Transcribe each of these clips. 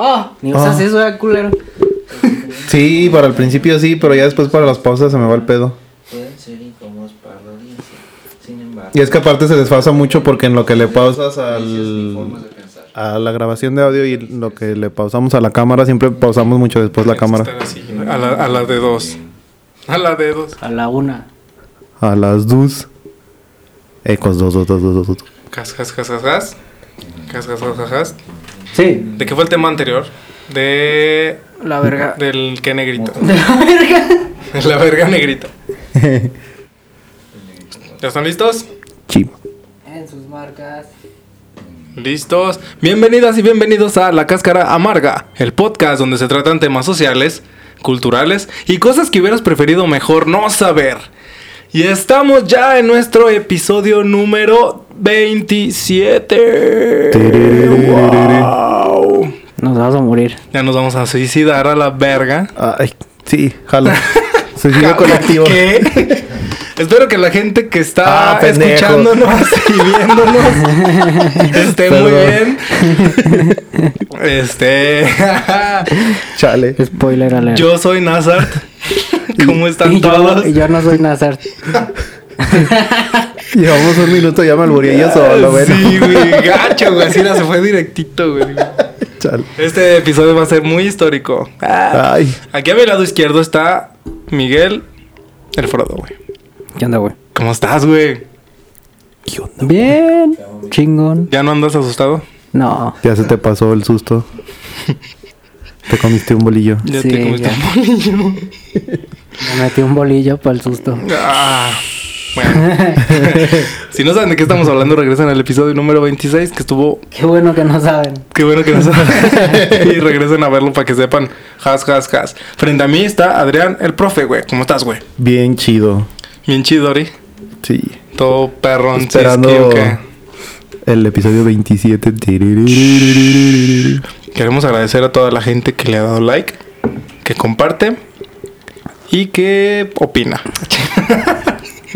Oh, ni usas Ah. eso, eh, culero. Sí, para el principio sí, pero ya después para las pausas se me va el pedo. Pueden ser incómodos para la audiencia. Sin embargo, Y es que aparte se desfasa mucho porque en lo que le pausas al, a la grabación de audio y lo que le pausamos a la cámara, siempre pausamos mucho después la cámara. A, la, a la de dos. A la de dos. A la una. A las dos. Ecos, dos, dos, dos, dos, dos. dos. Cas, cas, cas, cas, cas. Cas, cas, cas, cas, cas. Sí. ¿De qué fue el tema anterior? De. La verga. Del que negrito. De la verga. La verga negrita. ¿Ya están listos? Sí. En sus marcas. Listos. Bienvenidas y bienvenidos a La Cáscara Amarga, el podcast donde se tratan temas sociales, culturales y cosas que hubieras preferido mejor no saber. Y estamos ya en nuestro episodio número 27. ¡Wow! Nos vas a morir. Ya nos vamos a suicidar a la verga. Ay, sí, jalo. Suicidio colectivo. ¿Qué? Espero que la gente que está Ah, escuchándonos y viéndonos esté muy bien. Este. Chale. Spoiler alert. Yo soy Nazart. ¿Cómo están y yo, todos? y yo no soy Nazar. Llevamos un minuto, ya me albureé yo solo, bueno. Sí, güey, gacho, güey. Así era, se fue directito, güey. Chale. Este episodio va a ser muy histórico. Ah, Ay, Aquí a mi lado izquierdo está Miguel el Frodo, güey. ¿Qué onda, güey? ¿Cómo estás, güey? Bien. Chingón. ¿Ya no andas asustado? No. ya se te pasó el susto. Te comiste un bolillo. Ya Sí, te comiste ya. un bolillo. Me metí un bolillo para el susto. Ah, bueno. si no saben de qué estamos hablando, regresen al episodio número 26 que estuvo... Qué bueno que no saben. Qué bueno que no saben. y regresen a verlo para que sepan. Has, has, has. Frente a mí está Adrián, el profe, güey. ¿Cómo estás, güey? Bien chido. Bien chido, Ori. Sí. Todo perrón. Esperando el episodio 27. Queremos agradecer a toda la gente que le ha dado like, que comparte y que opina.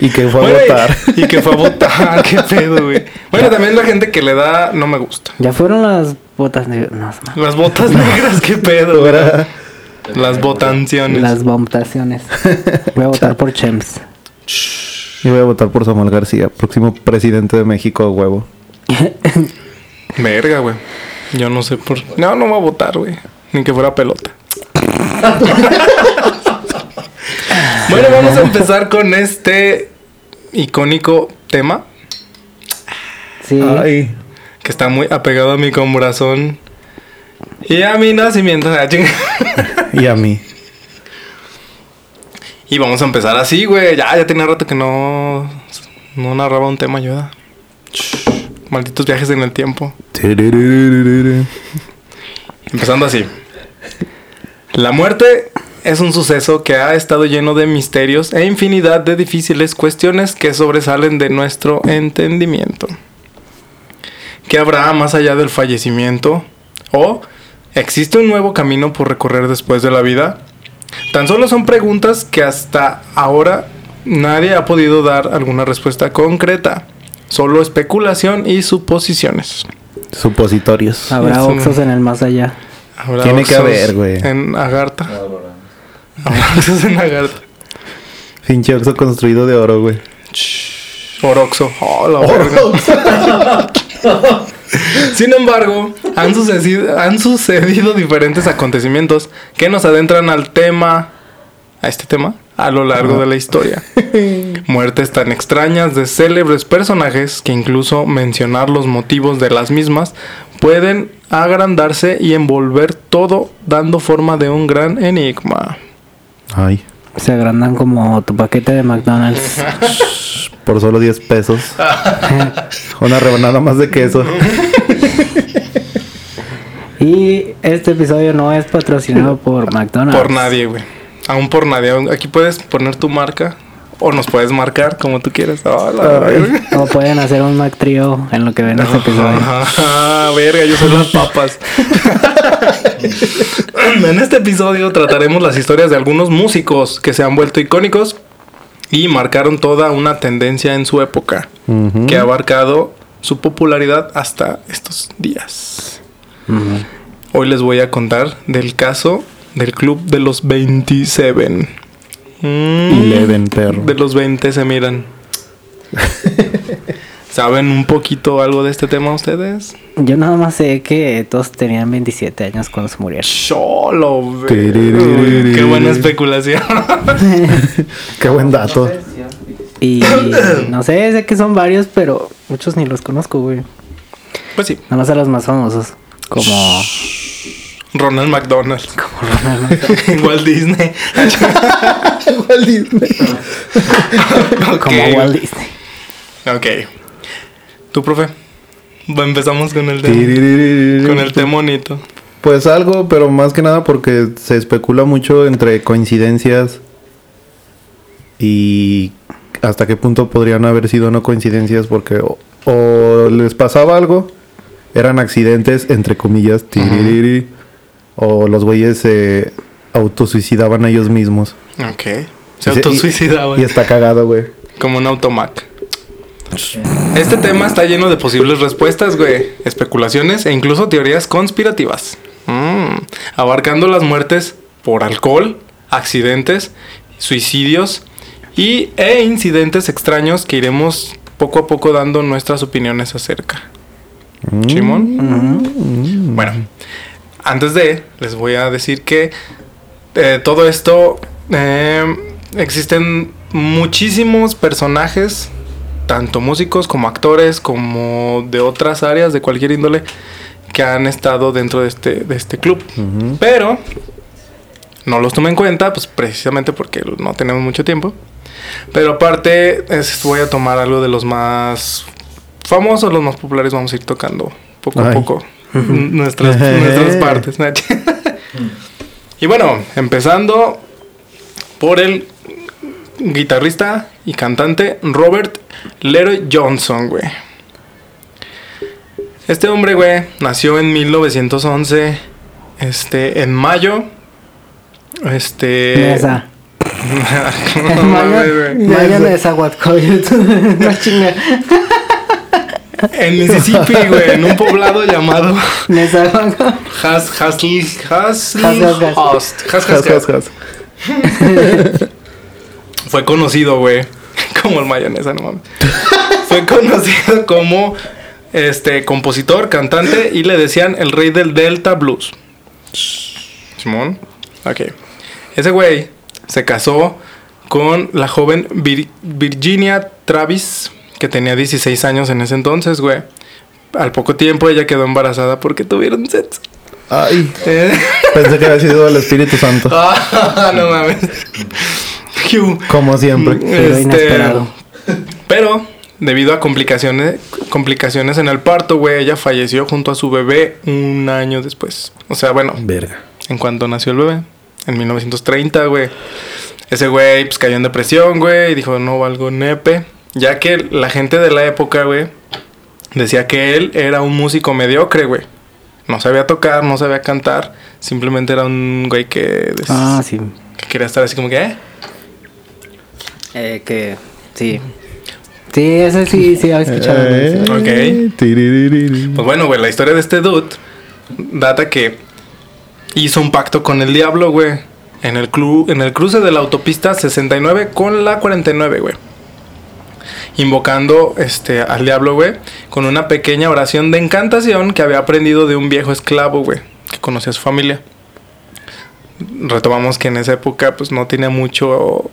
Y que fue a Bueno, y- votar. Y, que fue a votar. Qué pedo, güey. Bueno, también la gente que le da no me gusta. Ya fueron las botas negras. No. Las botas negras, qué pedo, güey. Las votaciones. Las votaciones. Voy a votar por Chems. Yo voy a votar por Samuel García, próximo presidente de México, huevo. Verga, güey. Yo no sé por. No, no voy a votar, güey. Ni que fuera pelota. bueno, vamos a empezar con este icónico tema Sí. Ay. que está muy apegado a mi corazón y a mi nacimiento. Ah. Y a mí. y vamos a empezar así, güey. Ya, ya tenía rato que no, no narraba un tema, ayuda. Malditos viajes en el tiempo. Empezando así. La muerte es un suceso que ha estado lleno de misterios e infinidad de difíciles cuestiones que sobresalen de nuestro entendimiento. ¿Qué habrá más allá del fallecimiento? ¿O existe un nuevo camino por recorrer después de la vida? Tan solo son preguntas que hasta ahora nadie ha podido dar alguna respuesta concreta. Solo especulación y suposiciones. Supositorios. Habrá oxos en el más allá. Habrá Tiene que haber, güey. En Agartha. Oxos en Agartha. Pinche oxo construido de oro, güey. Oroxo. Oh, la verga. Sin embargo, han sucedido, han sucedido diferentes acontecimientos que nos adentran al tema, a este tema, a lo largo de la historia. Muertes tan extrañas de célebres personajes que incluso mencionar los motivos de las mismas pueden agrandarse y envolver todo dando forma de un gran enigma. Ay. Se agrandan como tu paquete de McDonald's. Por solo 10 pesos. Una rebanada más de queso. y este episodio no es patrocinado por McDonald's. Por nadie, güey. Aún por nadie. Aquí puedes poner tu marca o nos puedes marcar como tú quieras. La Ay. verga. O pueden hacer un Mac Trio en lo que ven este episodio. Ah, verga, yo soy las papas. en este episodio trataremos las historias de algunos músicos que se han vuelto icónicos y marcaron toda una tendencia en su época, que ha abarcado su popularidad hasta estos días. Hoy les voy a contar del caso del club de los 27. Mm, Eleven, perro. De los 20 se miran. ¿Saben un poquito algo de este tema ustedes? Yo nada más sé que todos tenían 27 años cuando se murieron. Tiriririririri. Qué buena especulación. Qué buen dato. Y no sé, sé que son varios, pero muchos ni los conozco, güey. pues sí, Nada más a los más famosos. Como, Ronald McDonald. como Ronald, Walt Disney. Ok, como Walt Disney. Ok. ¿Tú, profe? Empezamos con el tema. Con el temonito. Pues algo, pero más que nada porque se especula mucho entre coincidencias y hasta qué punto podrían haber sido no coincidencias porque o, o les pasaba algo, eran accidentes entre comillas, tiririri, o los güeyes se autosuicidaban a ellos mismos. Ok. Se Y autosuicidaban. Y está cagado, güey. Como un automac. Este tema está lleno de posibles respuestas, güey. Especulaciones e incluso teorías conspirativas. Mm. Abarcando las muertes por alcohol, accidentes, suicidios y, e incidentes extraños que iremos poco a poco dando nuestras opiniones acerca. Simón. Bueno, antes de, les voy a decir que eh, todo esto eh, existen muchísimos personajes, tanto músicos como actores, como de otras áreas, de cualquier índole, que han estado dentro de este, de este club. Pero no los tomé en cuenta, pues precisamente porque no tenemos mucho tiempo. Pero aparte, es- voy a tomar algo de los más famosos, los más populares, vamos a ir tocando poco a poco nuestras, nuestras partes. y bueno, empezando por el guitarrista y cantante Robert Leroy Johnson, güey. Este hombre, güey, nació en 1911, este, en mayo. Este. Nesa. No. Maya Nesa, Huatcoyot. No chinga. En Mississippi, güey, en un poblado llamado. Has Hasl Has Has-. Fue conocido, güey, como el mayonesa, no mames. Fue conocido como este compositor, cantante y le decían el rey del Delta Blues. Simón. Ok. Ese güey se casó con la joven Vir- Virginia Travis, que tenía 16 años en ese entonces, güey. Al poco tiempo ella quedó embarazada porque tuvieron sexo. Ay, Eh, pensé que había sido el Espíritu Santo. ah, no mames. Como siempre. Pero Este, inesperado. Pero, debido a complicaciones, complicaciones en el parto, güey, ella falleció junto a su bebé un año después. O sea, bueno, Verga. en cuanto nació el bebé, en 1930, güey. Ese güey, pues cayó en depresión, güey, y dijo, no valgo nepe. Ya que la gente de la época, güey, decía que él era un músico mediocre, güey. No sabía tocar, no sabía cantar. Simplemente era un güey que, des- Ah, sí. que quería estar así como que, ¿eh? Eh, que. Sí. Sí, ese sí, sí, había escuchado. Eh, tiririri. Pues bueno, güey, la historia de este dude data que hizo un pacto con el diablo, güey. En el, cru- en el cruce de la autopista 69 con la 49, güey. Invocando este, al diablo, güey. Con una pequeña oración de encantación que había aprendido de un viejo esclavo, güey. Que conocía a su familia. Retomamos que en esa época, pues no tenía mucho.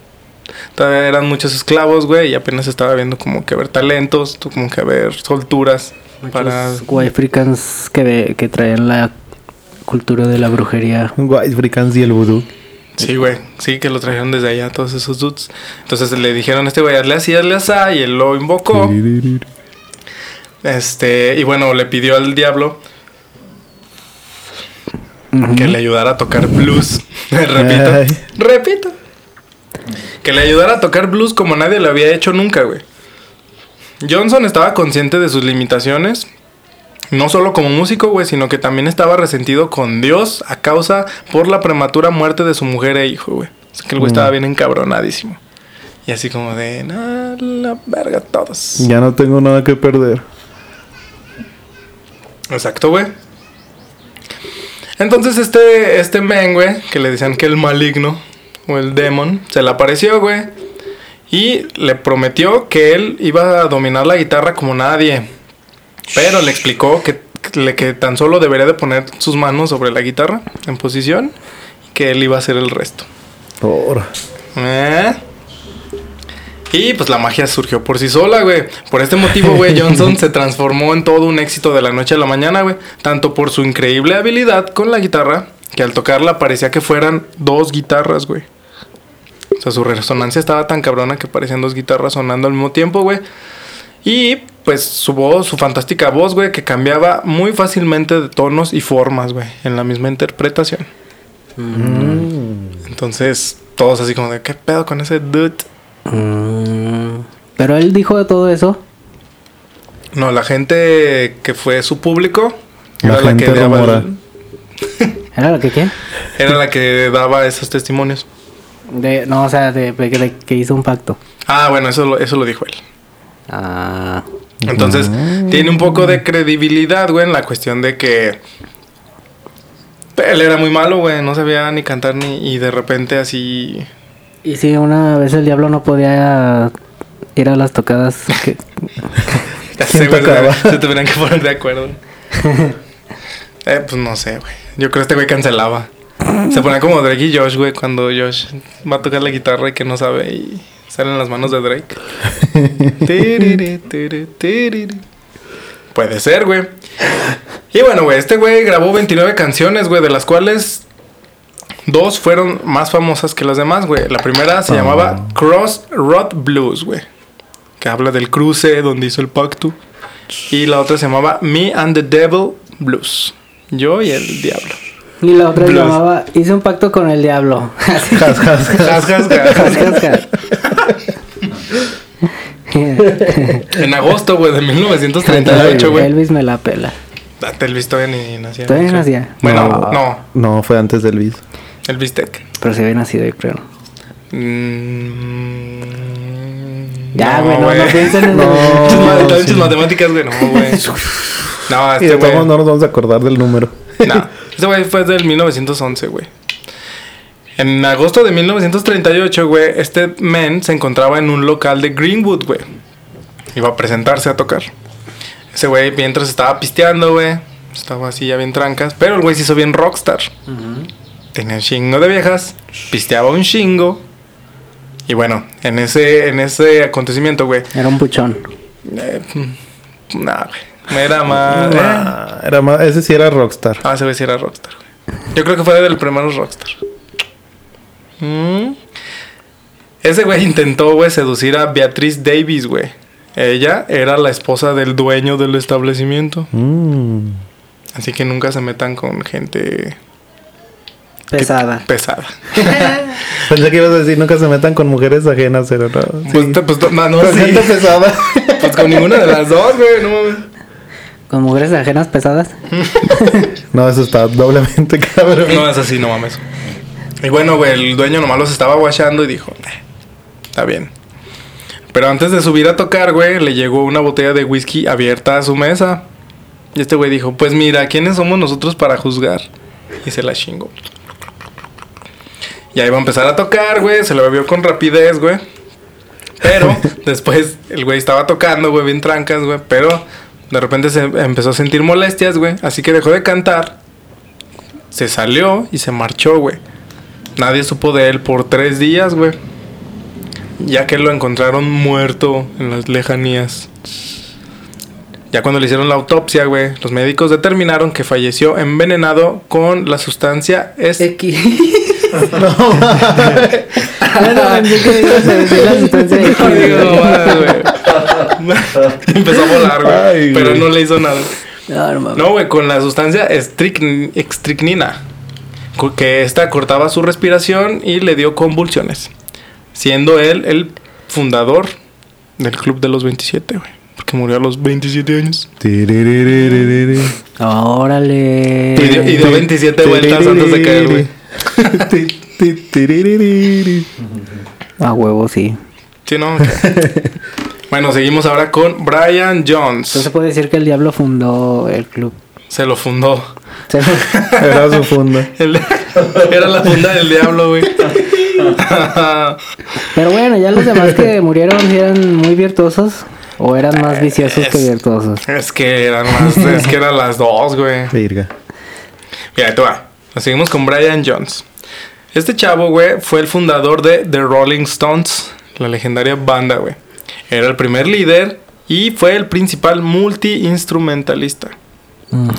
Todavía eran muchos esclavos, güey. Y apenas estaba viendo como que ver talentos, como que ver solturas. Para white africans que, ve- que traen la cultura de la brujería. White Africans y el vudú. Sí, güey. Sí, que lo trajeron desde allá, todos esos dudes. Entonces le dijeron a este güey, hazle así, hazle así, y él lo invocó. Este, y bueno, le pidió al diablo que le ayudara a tocar blues. repito, Ay. repito. Que le ayudara a tocar blues como nadie lo había hecho nunca, güey. Johnson estaba consciente de sus limitaciones. No solo como músico, güey, sino que también estaba resentido con Dios a causa por la prematura muerte de su mujer e hijo, güey. O sea que el güey Mm. estaba bien encabronadísimo. Y así como de, nah, la verga todos. Ya no tengo nada que perder. Exacto, güey. Entonces este, este men, güey, que le decían que el maligno o el demon, se le apareció, güey. Y le prometió que él iba a dominar la guitarra como nadie. Pero le explicó que, que, que tan solo debería de poner sus manos sobre la guitarra en posición y que él iba a hacer el resto. Ahora. ¿Eh? Y pues la magia surgió por sí sola, güey. Por este motivo, güey, Johnson se transformó en todo un éxito de la noche a la mañana, güey. Tanto por su increíble habilidad con la guitarra, que al tocarla parecía que fueran dos guitarras, güey. O sea, su resonancia estaba tan cabrona que parecían dos guitarras sonando al mismo tiempo, güey. Y pues su voz, su fantástica voz, güey, que cambiaba muy fácilmente de tonos y formas, güey, en la misma interpretación. Entonces, todos así como de, ¿qué pedo con ese dude? Mm, Pero él dijo de todo eso. No, la gente que fue su público La era la, gente que daba el- ¿Era lo que qué? era la que daba esos testimonios. De, no, o sea, de, de- de que hizo un pacto. Ah, bueno, eso lo, eso lo dijo él. Ah. Entonces, tiene un poco de credibilidad, güey, en la cuestión de que él era muy malo, güey, no sabía ni cantar ni y de repente así Y si una vez el diablo no podía ir a las tocadas. que- ya ¿Quién sé, güey, tocaba? se, se tuvieran que poner de acuerdo. eh, pues no sé, güey. Yo creo que este güey cancelaba. Se ponía como Drake y Josh, güey, cuando Josh va a tocar la guitarra y que no sabe y salen las manos de Drake. Tiriri, tiri, tiriri. Puede ser, güey. Y bueno, güey, este güey grabó 29 canciones, güey, de las cuales dos fueron más famosas que las demás, güey. La primera se Ah. llamaba Crossroad Blues, güey, que habla del cruce donde hizo el pacto. Y la otra se llamaba Me and the Devil Blues. Yo y el diablo. Y la otra se llamaba Hice un pacto con el diablo. Así. Jas, jas, En agosto, güey, de 1938, güey. Elvis me la pela. Ah, Elvis todavía ni nacía. Todavía ¿no? nacía. Bueno, No. no. No, fue antes del Elvis. Elvis Tech. Pero se había nacido, yo creo. Mm, Ya, güey, no, no piensen en No. el- sí. matemáticas, güey, no, güey. No, Y este de todos modos no nos vamos a acordar del número. No, este güey fue del 1911, güey. En agosto de 1938, güey, este men se encontraba en un local de Greenwood, güey. Iba a presentarse a tocar. Ese güey, mientras estaba pisteando, güey, estaba así ya bien trancas, pero el güey se hizo bien rockstar. Tenía un chingo de viejas, pisteaba un chingo. Y bueno, en ese, en ese acontecimiento, güey, Era un puchón. eh, nah, güey. Era más. eh. Era más, ese sí era rockstar. Ah, ese güey sí era rockstar, güey. Yo creo que fue del primero rockstar. Mm. Ese güey intentó, güey, seducir a Beatriz Davis, güey. Ella era la esposa del dueño del establecimiento. Mm. Así que nunca se metan con gente Pesada. pesada. Pensé que ibas a decir nunca se metan con mujeres ajenas, pero no. Sí. Pues, pues, no, no, Con sí. gente pesada. Pues con ninguna de las dos, güey. No mames. Con mujeres ajenas pesadas. no, eso está doblemente cabrón. No, es así, no mames. Y bueno, güey, el dueño nomás los estaba guachando y dijo, "Eh, está bien. Pero antes de subir a tocar, güey, le llegó una botella de whisky abierta a su mesa. Y este güey dijo, pues mira, ¿quiénes somos nosotros para juzgar? Y se la chingó. Y ahí va a empezar a tocar, güey, se lo bebió con rapidez, güey. Pero después el güey estaba tocando, güey, bien trancas, güey. Pero de repente se empezó a sentir molestias, güey. Así que dejó de cantar se salió y se marchó, güey. Nadie supo de él por tres días, güey. Ya que lo encontraron muerto en las lejanías. Ya cuando le hicieron la autopsia, güey, los médicos determinaron que falleció envenenado con la sustancia es X. no, pensé que ibas a decir la sustancia X. Ay, digo, mamada, güey. Empezó a volar, güey. Pero güey. no le hizo nada. No, mames. No, güey, con la sustancia estricn- extricnina. co- Que esta cortaba su respiración y le dio convulsiones. Siendo él el fundador del Club de los 27, güey. Porque murió a los 27 años. Órale. Y dio, y dio 27 vueltas antes de caer, güey. A huevo, sí. Sí, no. Bueno, seguimos ahora con Brian Jones. Entonces se puede decir que el diablo fundó el club. Se lo fundó. Era su funda. El- era la funda del diablo, güey. Pero bueno, ya los demás que murieron ¿sí eran muy virtuosos o eran más viciosos que Es- virtuosos. es que eran las, es que eran las dos, güey. Virga. Mira, ahí te va. Nos seguimos con Brian Jones. Este chavo, güey, fue el fundador de The Rolling Stones, la legendaria banda, güey. Era el primer líder y fue el principal multi-instrumentalista.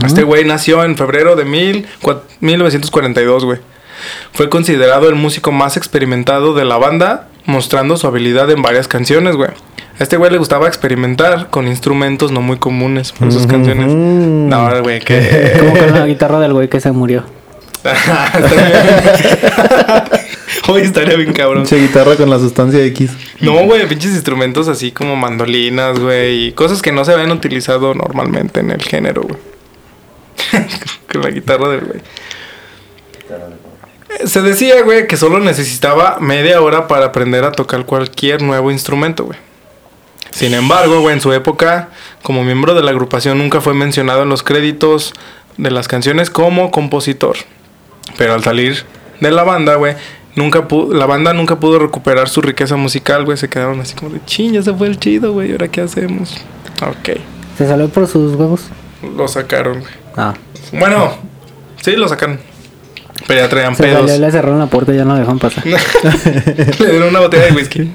Este güey nació en febrero de mil cua- 1942, güey. Fue considerado el músico más experimentado de la banda, mostrando su habilidad en varias canciones, güey. A este güey le gustaba experimentar con instrumentos no muy comunes por sus canciones. No, güey, que... Como con la guitarra del güey que se murió. Hoy estaría bien cabrón. Pinche guitarra con la sustancia X. No, güey, pinches instrumentos así como mandolinas, güey, y cosas que no se habían utilizado normalmente en el género, güey. Con la guitarra del güey. Se decía, güey, que solo necesitaba media hora para aprender a tocar cualquier nuevo instrumento, güey. Sin embargo, güey, en su época, como miembro de la agrupación, nunca fue mencionado en los créditos de las canciones como compositor. Pero al salir de la banda, güey, nunca pu- la banda nunca pudo recuperar su riqueza musical, güey. Se quedaron así como de, ching, ya se fue el chido, güey. ¿y ¿Ahora qué hacemos? Ok. ¿Se salió por sus huevos? Lo sacaron, güey. Ah. Bueno, sí, lo sacaron. Pero ya traían Se pedos. salió, le cerraron la puerta y ya no dejan pasar. Le dieron una botella de whisky.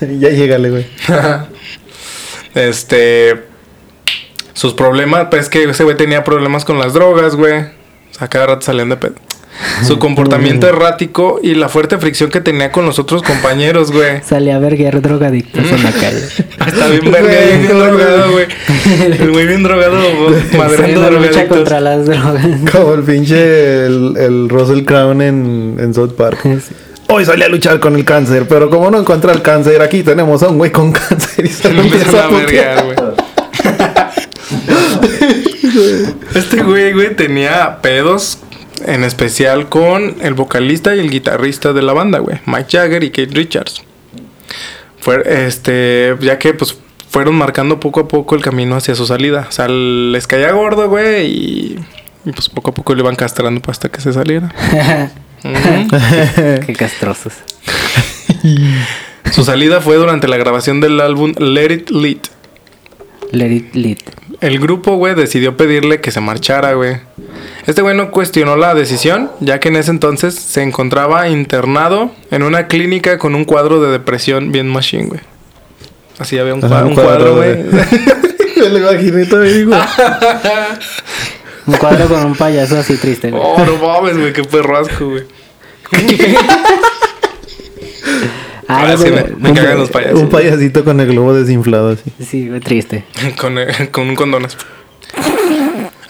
ya llegale, güey. Este. Sus problemas, pues que ese güey tenía problemas con las drogas, güey. O sea, cada rato salían de pedo. Su comportamiento errático y la fuerte fricción que tenía con los otros compañeros, güey. Salía a verguer drogadictos en la calle. Está bien verga, bien, drogado, güey. El güey bien drogado, madreando drogaditos. contra las drogas. Como el pinche el, el Russell Crown en, en South Park. Sí. Hoy salí a luchar con el cáncer, pero como no encuentra el cáncer, aquí tenemos a un güey con cáncer y se lo empieza a vergar, güey. Este güey, güey, tenía pedos en especial con el vocalista y el guitarrista de la banda, güey, Mike Jagger y Kate Richards. Fue, este, ya que pues fueron marcando poco a poco el camino hacia su salida. O sea, les caía gordo, güey, y, y, pues poco a poco le iban castrando hasta que se saliera. Qué castrosos. Su salida fue durante la grabación del álbum Let It Lead. Let it lit. El grupo, güey, decidió pedirle que se marchara, güey. Este güey no cuestionó la decisión, ya que en ese entonces se encontraba internado en una clínica con un cuadro de depresión bien machine, güey. Así había un, Ajá, un cuadro, güey. Me lo imaginé todavía, digo. Un cuadro con un payaso así triste. güey. oh, no mames, güey, qué perro asco, güey. Ah, sí, me, me cagan los payasos. Un payasito con el globo desinflado así. Sí, güey, triste. con, eh, con un condones.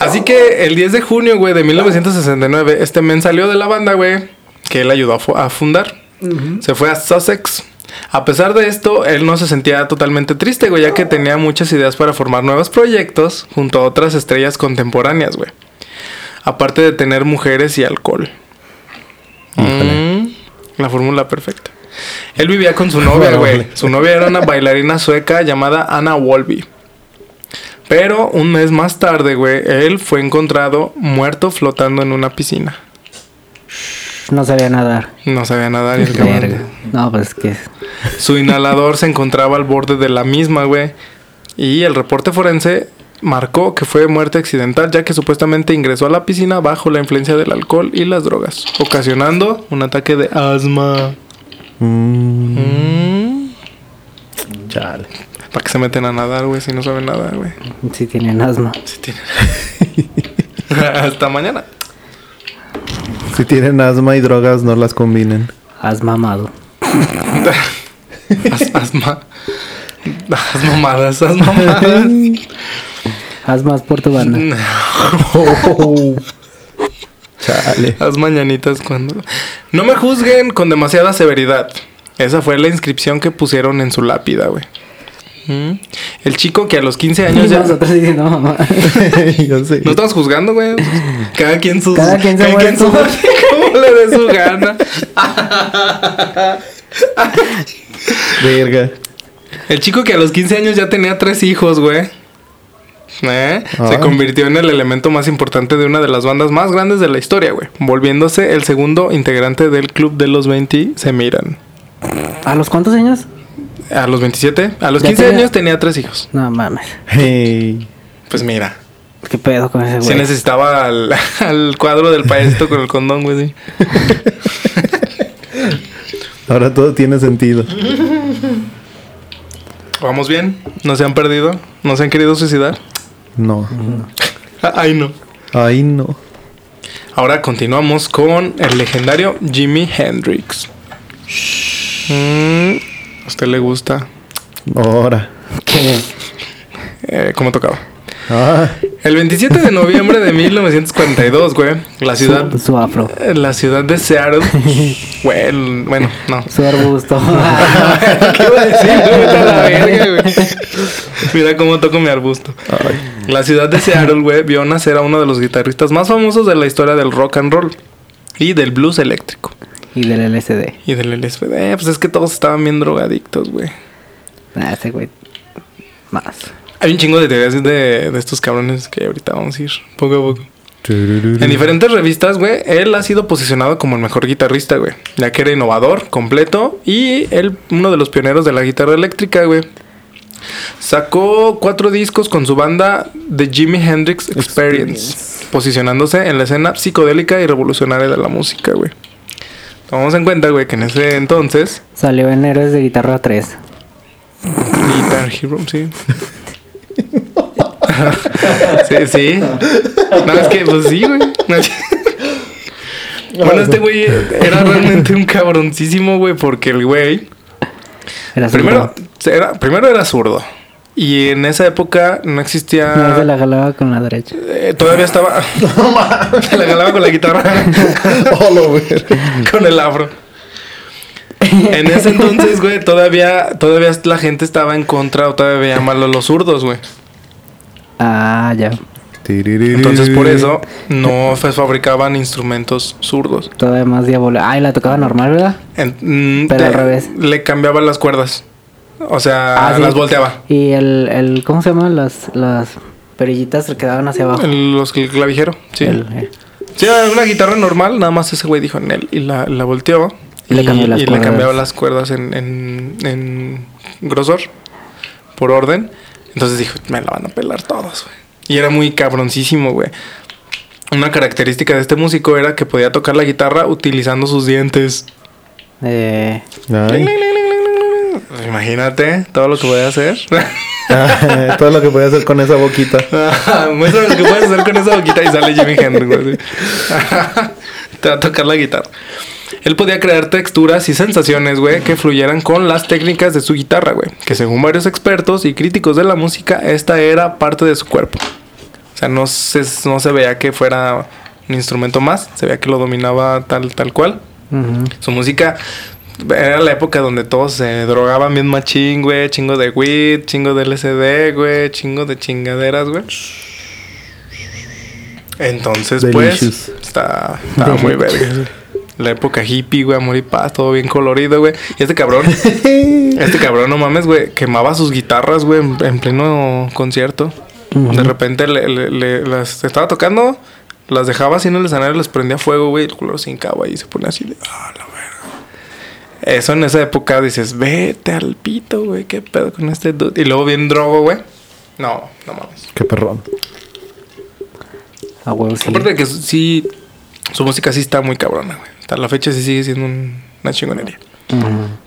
Así que el 10 de junio, güey, de 1969, este men salió de la banda, güey, que él ayudó a, fu- a fundar. Se fue a Sussex. A pesar de esto, él no se sentía totalmente triste, güey, ya que tenía muchas ideas para formar nuevos proyectos junto a otras estrellas contemporáneas, güey. Aparte de tener mujeres y alcohol. Mm, la fórmula perfecta. Él vivía con su novia, güey. Su novia era una bailarina sueca llamada Anna Wolby. Pero un mes más tarde, güey, él fue encontrado muerto flotando en una piscina. No sabía nadar. No sabía nadar y el cabrón. No, pues que. Su inhalador se encontraba al borde de la misma, güey. Y el reporte forense marcó que fue muerte accidental, ya que supuestamente ingresó a la piscina bajo la influencia del alcohol y las drogas, ocasionando un ataque de asma. Mm, Mm. chale. ¿Para qué se meten a nadar, güey, si no saben nadar, güey? Sí tienen asma. Si tienen- Hasta mañana. Si tienen asma y drogas, no las combinen. Has mamado. Haz, asma. Haz mamadas, haz mamadas. Haz más por tu banda. Chale. Haz mañanitas cuando. No me juzguen con demasiada severidad. Esa fue la inscripción que pusieron en su lápida, güey. Mm. El chico que a los 15 años ya. Nosotros diciendo mamá. Yo sé. No estamos juzgando, güey. Cada quien sus. Cada quien se muere su- como- como le dé su gana. Verga. El chico que a los 15 años ya tenía tres hijos, güey. ¿eh? Se convirtió en el elemento más importante de una de las bandas más grandes de la historia, güey. Volviéndose el segundo integrante del club de los 20 se miran. ¿A los cuántos años? A los 27, a los Ya 15 tenía- años tenía tres hijos. No mames. Hey. Pues mira, ¿Qué pedo con ese güey? necesitaba al, al cuadro del payasito con el condón, güey. sí. Ahora todo tiene sentido. Vamos bien, no se han perdido, no se han querido suicidar. No. Ay, no. Ay, no. Ahora continuamos con el legendario Jimi Hendrix. Mm, ¿A usted le gusta Ahora. ¿Qué? eh, cómo tocaba? Ah, El 27 de noviembre de 1942, güey, la ciudad, Su, su afro. la ciudad de Seattle, güey, bueno, no. Su arbusto. ¿Qué iba a decir? Vete a la verga, güey. Mira cómo toco mi arbusto. La ciudad de Seattle, güey, vio nacer a uno de los guitarristas más famosos de la historia del rock and roll y del blues eléctrico y del LSD. y del LSD. Eh, pues es que todos estaban bien drogadictos, güey. Ah, ese güey. Más. Hay un chingo de teorías de, de estos cabrones que ahorita vamos a ir poco a poco. En diferentes revistas, güey, él ha sido posicionado como el mejor guitarrista, güey. Ya que era innovador, completo y él, uno de los pioneros de la guitarra eléctrica, güey. Sacó cuatro discos con su banda The Jimi Hendrix Experience, posicionándose en la escena psicodélica y revolucionaria de la música, güey. Tomamos en cuenta, güey, que en ese entonces, Salió en Héroes de Guitarra 3. Guitar Hero, sí. sí, sí. No, es que, pues sí, güey. Bueno, este güey era realmente un cabroncísimo, güey, porque el güey. Era Primero era, primero era zurdo. Y en esa época no existía. No, se la jalaba con la derecha. eh, todavía estaba. se la galaba con la guitarra. Oh, lo ver. con el afro. En ese entonces, güey, todavía, todavía la gente estaba en contra o todavía veía mal a los zurdos, güey. Ah, ya. Entonces por eso no se fabricaban instrumentos zurdos. Todavía más diabólico. Ay, la tocaba normal, ¿verdad? En- mm, Pero de- al revés. Le cambiaba las cuerdas. O sea, Ah, sí. las volteaba. Y el, el ¿cómo se llaman? Las, las perillitas se quedaban hacia abajo. El- los el clavijero, sí. El- eh, Sí, era una guitarra normal, nada más ese güey dijo en él y la, la volteó. Y le cambió las y le cambiaba las cuerdas en, en, en grosor, por orden. Entonces dijo, me la van a pelar todos, güey. Y era muy cabroncísimo, güey. Una característica de este músico era que podía tocar la guitarra utilizando sus dientes. eh, Ay. Imagínate todo lo que podía hacer. Todo lo que podía hacer con esa boquita. Muestra lo que puedes hacer con esa boquita y sale Jimi Hendrix. Te va a tocar la guitarra. Él podía crear texturas y sensaciones, güey, que fluyeran con las técnicas de su guitarra, güey. Que según varios expertos y críticos de la música, esta era parte de su cuerpo. O sea, no se, no se veía que fuera un instrumento más, se veía que lo dominaba tal, tal cual. Su música era la época donde todos se drogaban bien machín, güey. Chingo de weed, chingo de LSD, güey. Chingo de chingaderas, güey. Entonces, Delicious. pues, está, estaba muy verga. La época hippie, güey, amor y paz, todo bien colorido, güey. Y este cabrón, este cabrón, no mames, güey, quemaba sus guitarras, güey, en, en pleno concierto. De repente le, le- le- las estaba tocando, las dejaba así en el escenario, les prendía fuego, güey, el culo se hincaba y se ponía así de, ah, la verga. Eso en esa época dices, vete al pito, güey, qué pedo con este dude. Y luego bien drogo, güey. No, no mames. Qué perrón. A huevo, sí. Aparte de que sí, su música sí está muy cabrona, güey. Hasta la fecha sí sigue siendo un- una chingonería.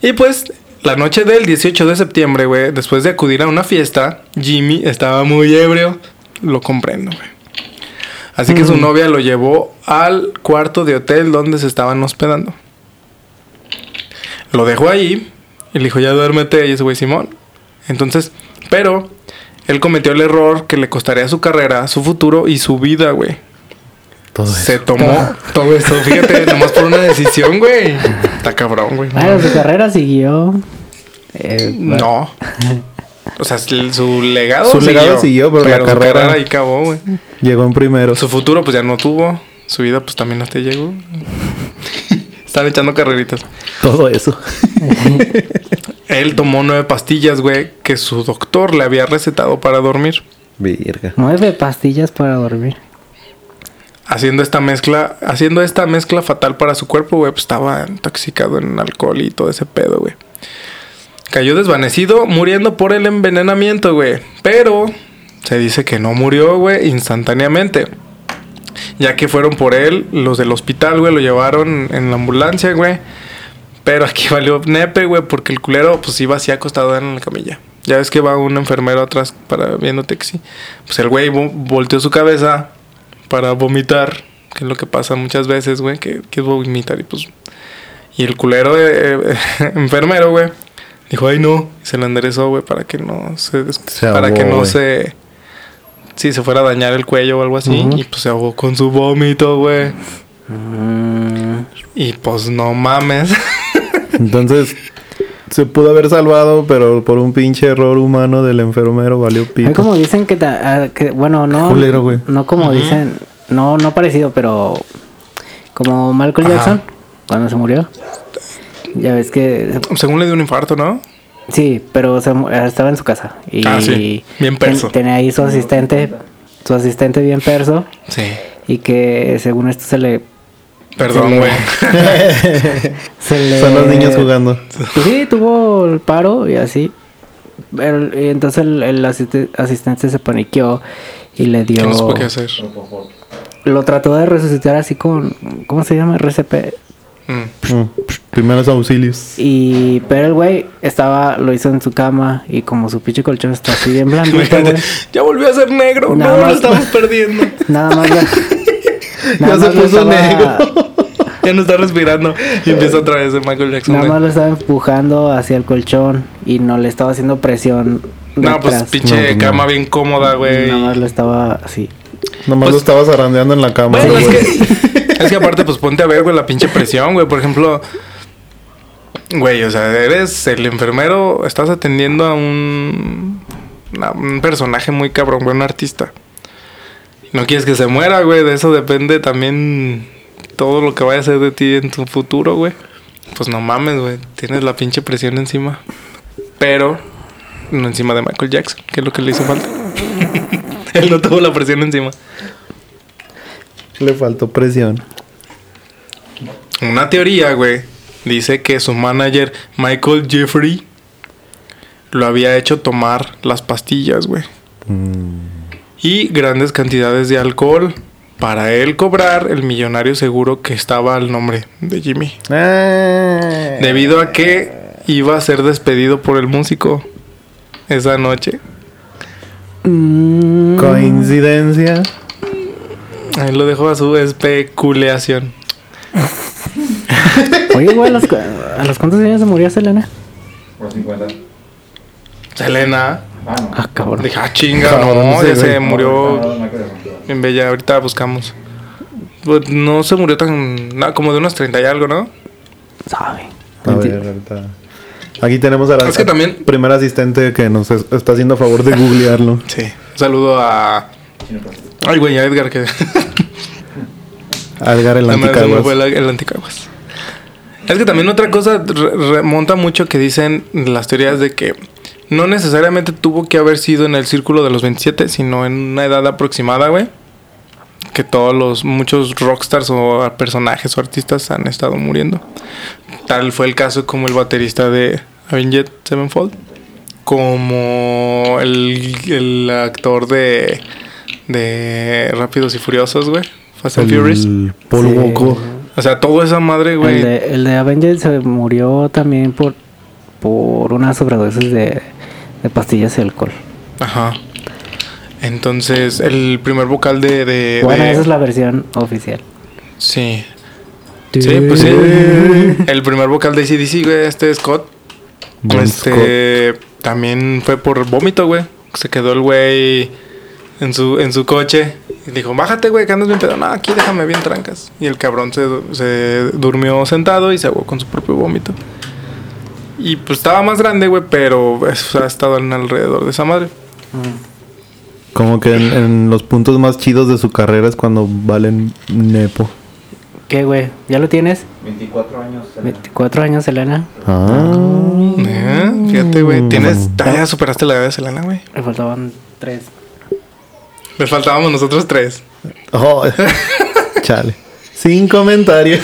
Y pues, la noche del 18 de septiembre, güey, después de acudir a una fiesta, Jimmy estaba muy ebrio. Lo comprendo, güey. Así que su novia lo llevó al cuarto de hotel donde se estaban hospedando. Lo dejó ahí y le dijo, ya duérmete. Y ese güey, Simón. Entonces, pero él cometió el error que le costaría su carrera, su futuro y su vida, güey. Todo Se eso. tomó todo esto, fíjate, nomás por una decisión, güey. Está cabrón, güey. Bueno, su carrera siguió. Eh, No. O sea, su legado Su legado siguió, pero la su carrera- ahí acabó, güey. Llegó en primero. Su futuro, pues ya no tuvo. Su vida, pues también no te llegó. Están echando carreritas. Todo eso. Él tomó nueve pastillas, güey, que su doctor le había recetado para dormir. Virga. Nueve pastillas para dormir. Haciendo esta mezcla, haciendo esta mezcla fatal para su cuerpo, güey, pues estaba intoxicado en alcohol y todo ese pedo, güey. Cayó desvanecido, muriendo por el envenenamiento, güey. Pero se dice que no murió, güey, instantáneamente. Ya que fueron por él, los del hospital, güey, lo llevaron en la ambulancia, güey. Pero aquí valió nepe, güey, porque el culero, pues iba así acostado en la camilla. Ya ves que va un enfermero atrás para viéndote que sí. Pues el güey vo- volteó su cabeza para vomitar, que es lo que pasa muchas veces, güey, que, que es vomitar y pues... Y el culero eh, eh, enfermero, güey, dijo, ay no, y se lo enderezó, güey, para que no se... para que no se... Sí, se fuera a dañar el cuello o algo así. Y pues se ahogó con su vómito, güey. Mm, Y pues no mames. Entonces, se pudo haber salvado, pero por un pinche error humano del enfermero valió pito. como dicen que, ta- ah, que bueno, no, Culero, güey. no como dicen, no, no parecido, pero como Michael Ajá. Jackson cuando se murió. Ya ves que Según le dio un infarto, ¿no? Sí, pero estaba en su casa y Ah, sí. Bien perso. tenía ahí su asistente, su asistente bien perso Sí. y que según esto se le Perdón, Se le- güey. se le Son los niños jugando. Pues sí, tuvo el paro y así. Pero- y entonces el, el asiste- asistente se paniqueó y le dio. ¿Qué no supo qué hacer? Lo trató de resucitar así con. ¿Cómo se llama? RCP. Mm. Primeros auxilios. Y. Pero el güey estaba. Lo hizo en su cama y como su pinche colchón está así bien blandito, güey. ya volvió a ser negro. Nada no, lo más- estamos perdiendo. Nada más. Ya se más lo puso estaba- negro. ya no está respirando. Y empieza otra vez el Michael Jackson. Nada más lo estaba empujando hacia el colchón y no le estaba haciendo presión. No, pues detrás. pinche No, pues, no. cama bien cómoda, güey. Nada más lo estaba así. Nomás Pues- lo estabas zarandeando en la cama. Bueno, es que, es que aparte, pues ponte a ver, güey, la pinche presión, güey. Por ejemplo, güey, o sea, eres el enfermero, estás atendiendo a un, un personaje muy cabrón, güey, un artista. No quieres que se muera, güey, de eso depende también todo lo que vaya a ser de ti en tu futuro, güey. Pues no mames, güey, tienes la pinche presión encima. Pero no encima de Michael Jackson, que es lo que le hizo falta. Él no tuvo la presión encima. Le faltó presión. Una teoría, güey, dice que su manager Michael Jeffrey lo había hecho tomar las pastillas, güey. Y grandes cantidades de alcohol para él cobrar el millonario seguro que estaba al nombre de Jimmy. Ah. Debido a que iba a ser despedido por el músico esa noche. Mm, Coincidencia. Ahí lo dejó a su especulación. Oye, güey, ¿a los, cu- ¿a los cuántos años se murió Selena? Por 50. Selena. Ah, no. Ah, cabrón. Dije, ah, chinga, Cabrón, no, ese ya se murió. No, no, no, no. En Bella, ahorita buscamos. Pues no se murió tan. nada, como de unos 30 y algo, ¿no? Sabe. A ver, ahorita. Aquí tenemos a la Es que también- primer asistente que nos es- está haciendo favor de googlearlo. Sí. Un saludo a. Chino Pastor. Ay, güey, a Edgar, que. Algar el me fue anticaguas. el, anticaguas. Es que también otra cosa re- remonta mucho que dicen las teorías de que no necesariamente tuvo que haber sido en el círculo de los 27, sino en una edad aproximada, güey. Que todos los, muchos rockstars o personajes o artistas han estado muriendo. Tal fue el caso como el baterista de Avenged Sevenfold. Como el, el actor de, de Rápidos y Furiosos, güey. Fast and Furious. El Paul Sí. Walker. O sea, toda esa madre, güey. El de, el de Avengers se murió también por, por una sobredosis de, de pastillas y alcohol. Ajá. Entonces, el primer vocal de. de- bueno, de- esa es la versión oficial. Sí. Sí, pues sí. El primer vocal de CDC, güey, este Scott. Bon este. También fue por vómito, güey. Se quedó el güey en su, en su coche. Y dijo, bájate, güey, que andas bien pedo. No, aquí déjame bien trancas. Y el cabrón se, se durmió sentado y se ahogó con su propio vómito. Y pues estaba más grande, güey, pero pues, ha estado en alrededor de esa madre. Como que en, en los puntos más chidos de su carrera es cuando valen nepo. ¿Qué, güey? ¿Ya lo tienes? 24 años. Selena. 24 años, Selena. Ah. Eh, Fíjate, güey. Tienes. ya superaste la edad de Selena, güey. Le faltaban 3. Les faltábamos nosotros tres. Oh, chale. Sin comentarios.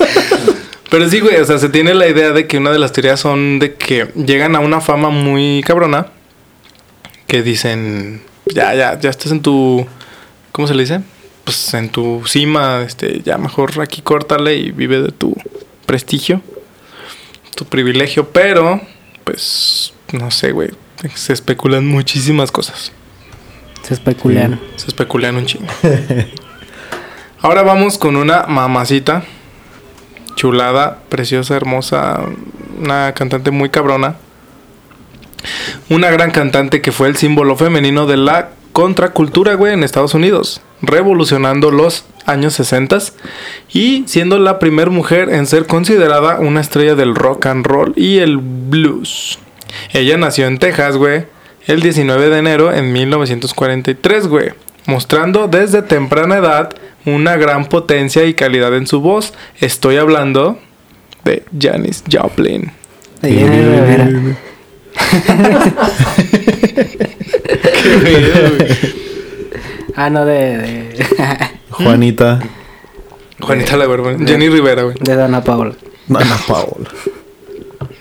Pero sí, güey, o sea, se tiene la idea de que una de las teorías son de que llegan a una fama muy cabrona. Que dicen, ya, ya, ya estás en tu, ¿cómo se le dice? Pues en tu cima, este, ya mejor aquí córtale y vive de tu prestigio, tu privilegio. Pero, pues, no sé, güey, se especulan muchísimas cosas. Se especulan. Se especulan un chingo. Ahora vamos con una mamacita. Chulada, preciosa, hermosa. Una cantante muy cabrona. Una gran cantante que fue el símbolo femenino de la contracultura, güey, en Estados Unidos. Revolucionando los años 60 y siendo la primera mujer en ser considerada una estrella del rock and roll y el blues. Ella nació en Texas, güey, el 19 de enero en 1943, güey, mostrando desde temprana edad una gran potencia y calidad en su voz. Estoy hablando de Janis Joplin. De Jenny Rivera. Qué pedo, güey. Ah, no, de. De, Juanita. Juanita la güey. Jenny Rivera, güey. de Dana Paola. Ana Paola.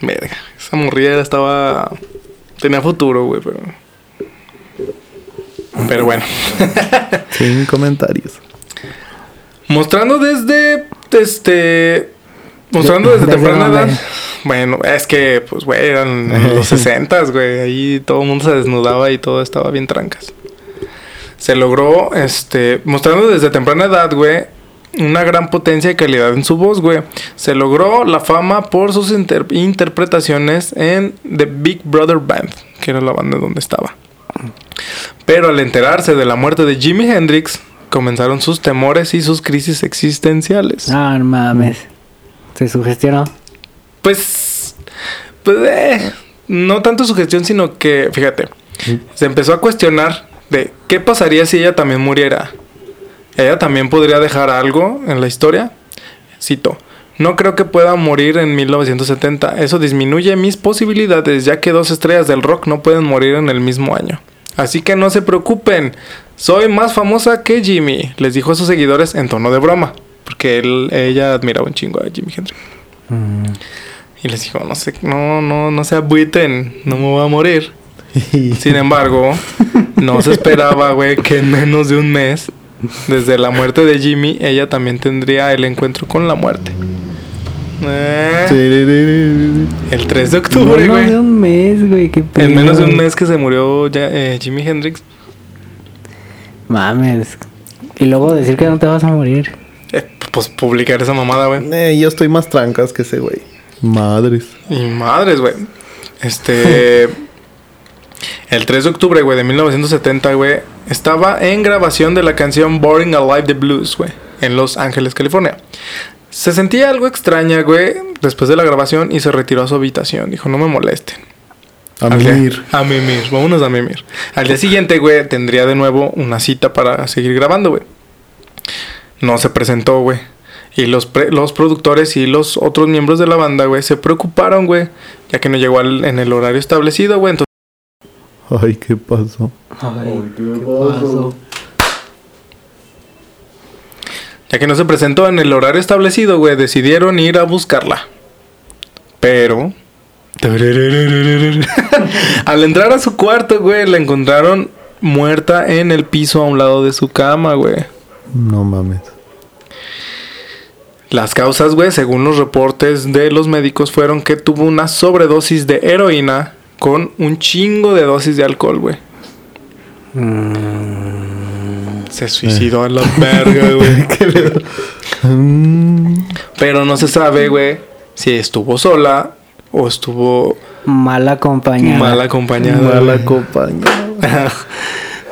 Verga, esa morrilla estaba. Tenía futuro, güey, pero. Pero bueno. Sin comentarios. Mostrando desde. Este. Mostrando desde ¿Desde temprana edad. Bueno, es que, pues, güey, eran los 60 güey. Ahí todo el mundo se desnudaba y todo estaba bien trancas. Se logró, este. Mostrando desde temprana edad, güey. Una gran potencia y calidad en su voz, güey. Se logró la fama por sus inter- interpretaciones en The Big Brother Band, que era la banda donde estaba. Pero al enterarse de la muerte de Jimi Hendrix, comenzaron sus temores y sus crisis existenciales. No, no mames. Se sugestionó. Pues, pues eh, no tanto su gestión, sino que, fíjate, se empezó a cuestionar de qué pasaría si ella también muriera. Ella también podría dejar algo en la historia. Cito. No creo que pueda morir en 1970. Eso disminuye mis posibilidades, ya que dos estrellas del rock no pueden morir en el mismo año. Así que no se preocupen. Soy más famosa que Jimmy, les dijo a sus seguidores en tono de broma. Porque él, ella admiraba un chingo a Jimi Hendrix. Y les dijo, no sé, no, no, no se agüiten, no me voy a morir. Sin embargo, no se esperaba, güey, que en menos de un mes, desde la muerte de Jimmy, ella también tendría el encuentro con la muerte. Eh, el 3 de octubre, Menos de güey. un mes, güey. En menos de un mes que se murió ya, eh, Jimi Hendrix. Mames. Y luego decir que no te vas a morir. eh, pues publicar esa mamada, güey. Eh, yo estoy más trancas que ese güey. Madres. Y madres, güey. Este. el 3 de octubre, güey, de 1970, güey. Estaba en grabación de la canción Boring Alive the Blues, güey. En Los Ángeles, California. Se sentía algo extraña, güey, después de la grabación y se retiró a su habitación. Dijo, no me molesten. A mimir. A mimir. Vámonos a mimir. Al día siguiente, güey, tendría de nuevo una cita para seguir grabando, güey. No se presentó, güey. Y los, pre- los productores y los otros miembros de la banda, güey, se preocuparon, güey. Ya que no llegó al- en el horario establecido, güey. Ay, ¿qué pasó? Ay, ¿qué pasó? ya que no se presentó en el horario establecido, güey, decidieron ir a buscarla. Pero... Al entrar a su cuarto, güey, la encontraron muerta en el piso a un lado de su cama, güey. No mames. Las causas, güey, según los reportes de los médicos, fueron que tuvo una sobredosis de heroína con un chingo de dosis de alcohol, güey. Se suicidó a la verga, güey. Mm, Pero no se sabe, güey, si estuvo sola o estuvo Mal acompañada. mal acompañada. mala güey. compañía.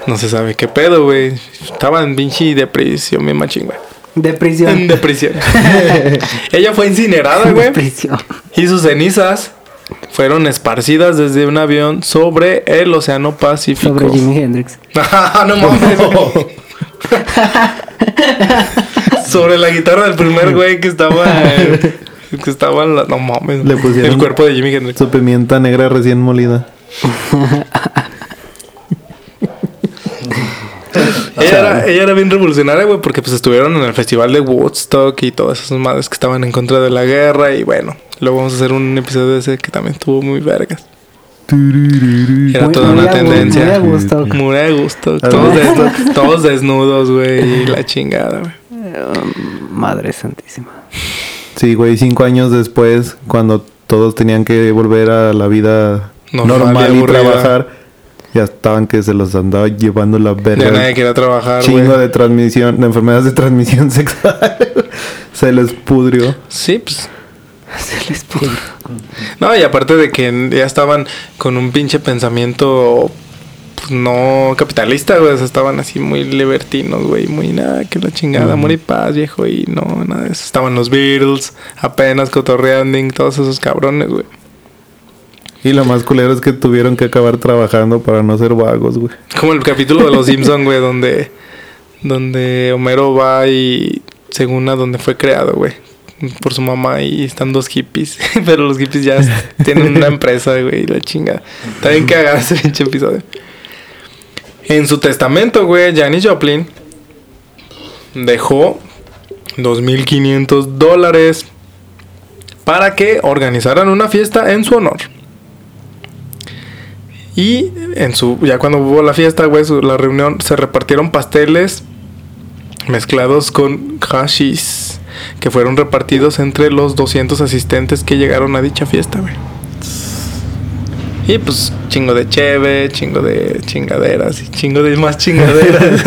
no se sabe qué pedo, güey. Estaba en pinche depresión, mi machín, güey. De En prisión. depresión. Ella fue incinerada, güey. De prisión. Y sus cenizas fueron esparcidas desde un avión sobre el Océano Pacífico. Sobre Jimi Hendrix. no mames. sobre la guitarra del primer güey que estaba. eh, que estaba en la. No mames. Le pusieron- el cuerpo de Jimmy Hendrix. Su pimienta negra recién molida. Ella era, ella era bien revolucionaria, güey, porque pues estuvieron en el festival de Woodstock y todas esas madres que estaban en contra de la guerra. Y bueno, luego vamos a hacer un episodio de ese que también estuvo muy vergas. Era Muy- toda muy una tendencia. muy a gusto. Muy a gusto. Todos, ver. des- todos desnudos, güey. Y la chingada, güey. Madre santísima. Sí, güey, cinco años después, cuando todos tenían que volver a la vida Normal normal, y y, aburrida. trabajar, ya estaban que se los andaba llevando la Ya nadie verga. quería trabajar, Chingo de transmisión, de enfermedades de transmisión sexual. se les pudrió. Sí, pues. Se les pudo. No, y aparte de que ya estaban con un pinche pensamiento pues, no capitalista, güey. O sea, estaban así muy libertinos, güey. Muy nada, que la chingada, amor y paz, viejo. Y no, nada de eso. Estaban los Beatles, apenas cotorreando, todos esos cabrones, güey. Y lo más culero es que tuvieron que acabar trabajando para no ser vagos, güey. Como el capítulo de los Simpsons, güey, donde, donde Homero va y según a donde fue creado, güey. Por su mamá y están dos hippies. Pero los hippies ya tienen una empresa, güey, y la chinga. Está bien cagado ese pinche episodio. En su testamento, güey, Janis Joplin dejó 2.500 dólares para que organizaran una fiesta en su honor. Y en su ya cuando hubo la fiesta, güey, su- la reunión se repartieron pasteles mezclados con hashis que fueron repartidos entre los 200 asistentes que llegaron a dicha fiesta, güey. Y pues chingo de cheve, chingo de chingaderas y chingo de más chingaderas.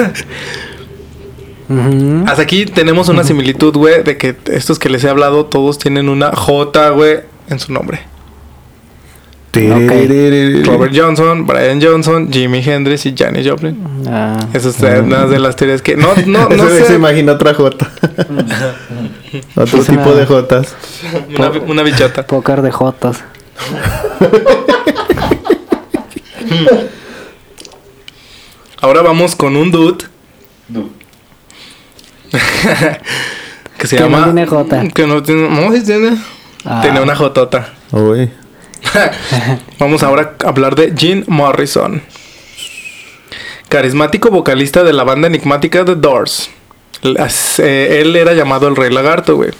Hasta aquí tenemos una similitud, güey, de que estos que les he hablado todos tienen una J, güey, en su nombre. Robert Johnson, Brian Johnson, Jimi Hendrix y Janis Joplin. Ah, Esas son unas de las teorías que no, no, no Ese se sé. imagina otra J. Otro Es tipo una- de Jotas. Una, una bichota. pócar de jotas. Ahora vamos con un dude Du. que se Que no llama. tiene J. Que no tiene. No, tiene. Ah. Tiene una Jotota. Uy. Vamos ahora a hablar de Jim Morrison. Carismático vocalista de la banda enigmática The Doors. Las- eh, él era llamado el Rey Lagarto, güey.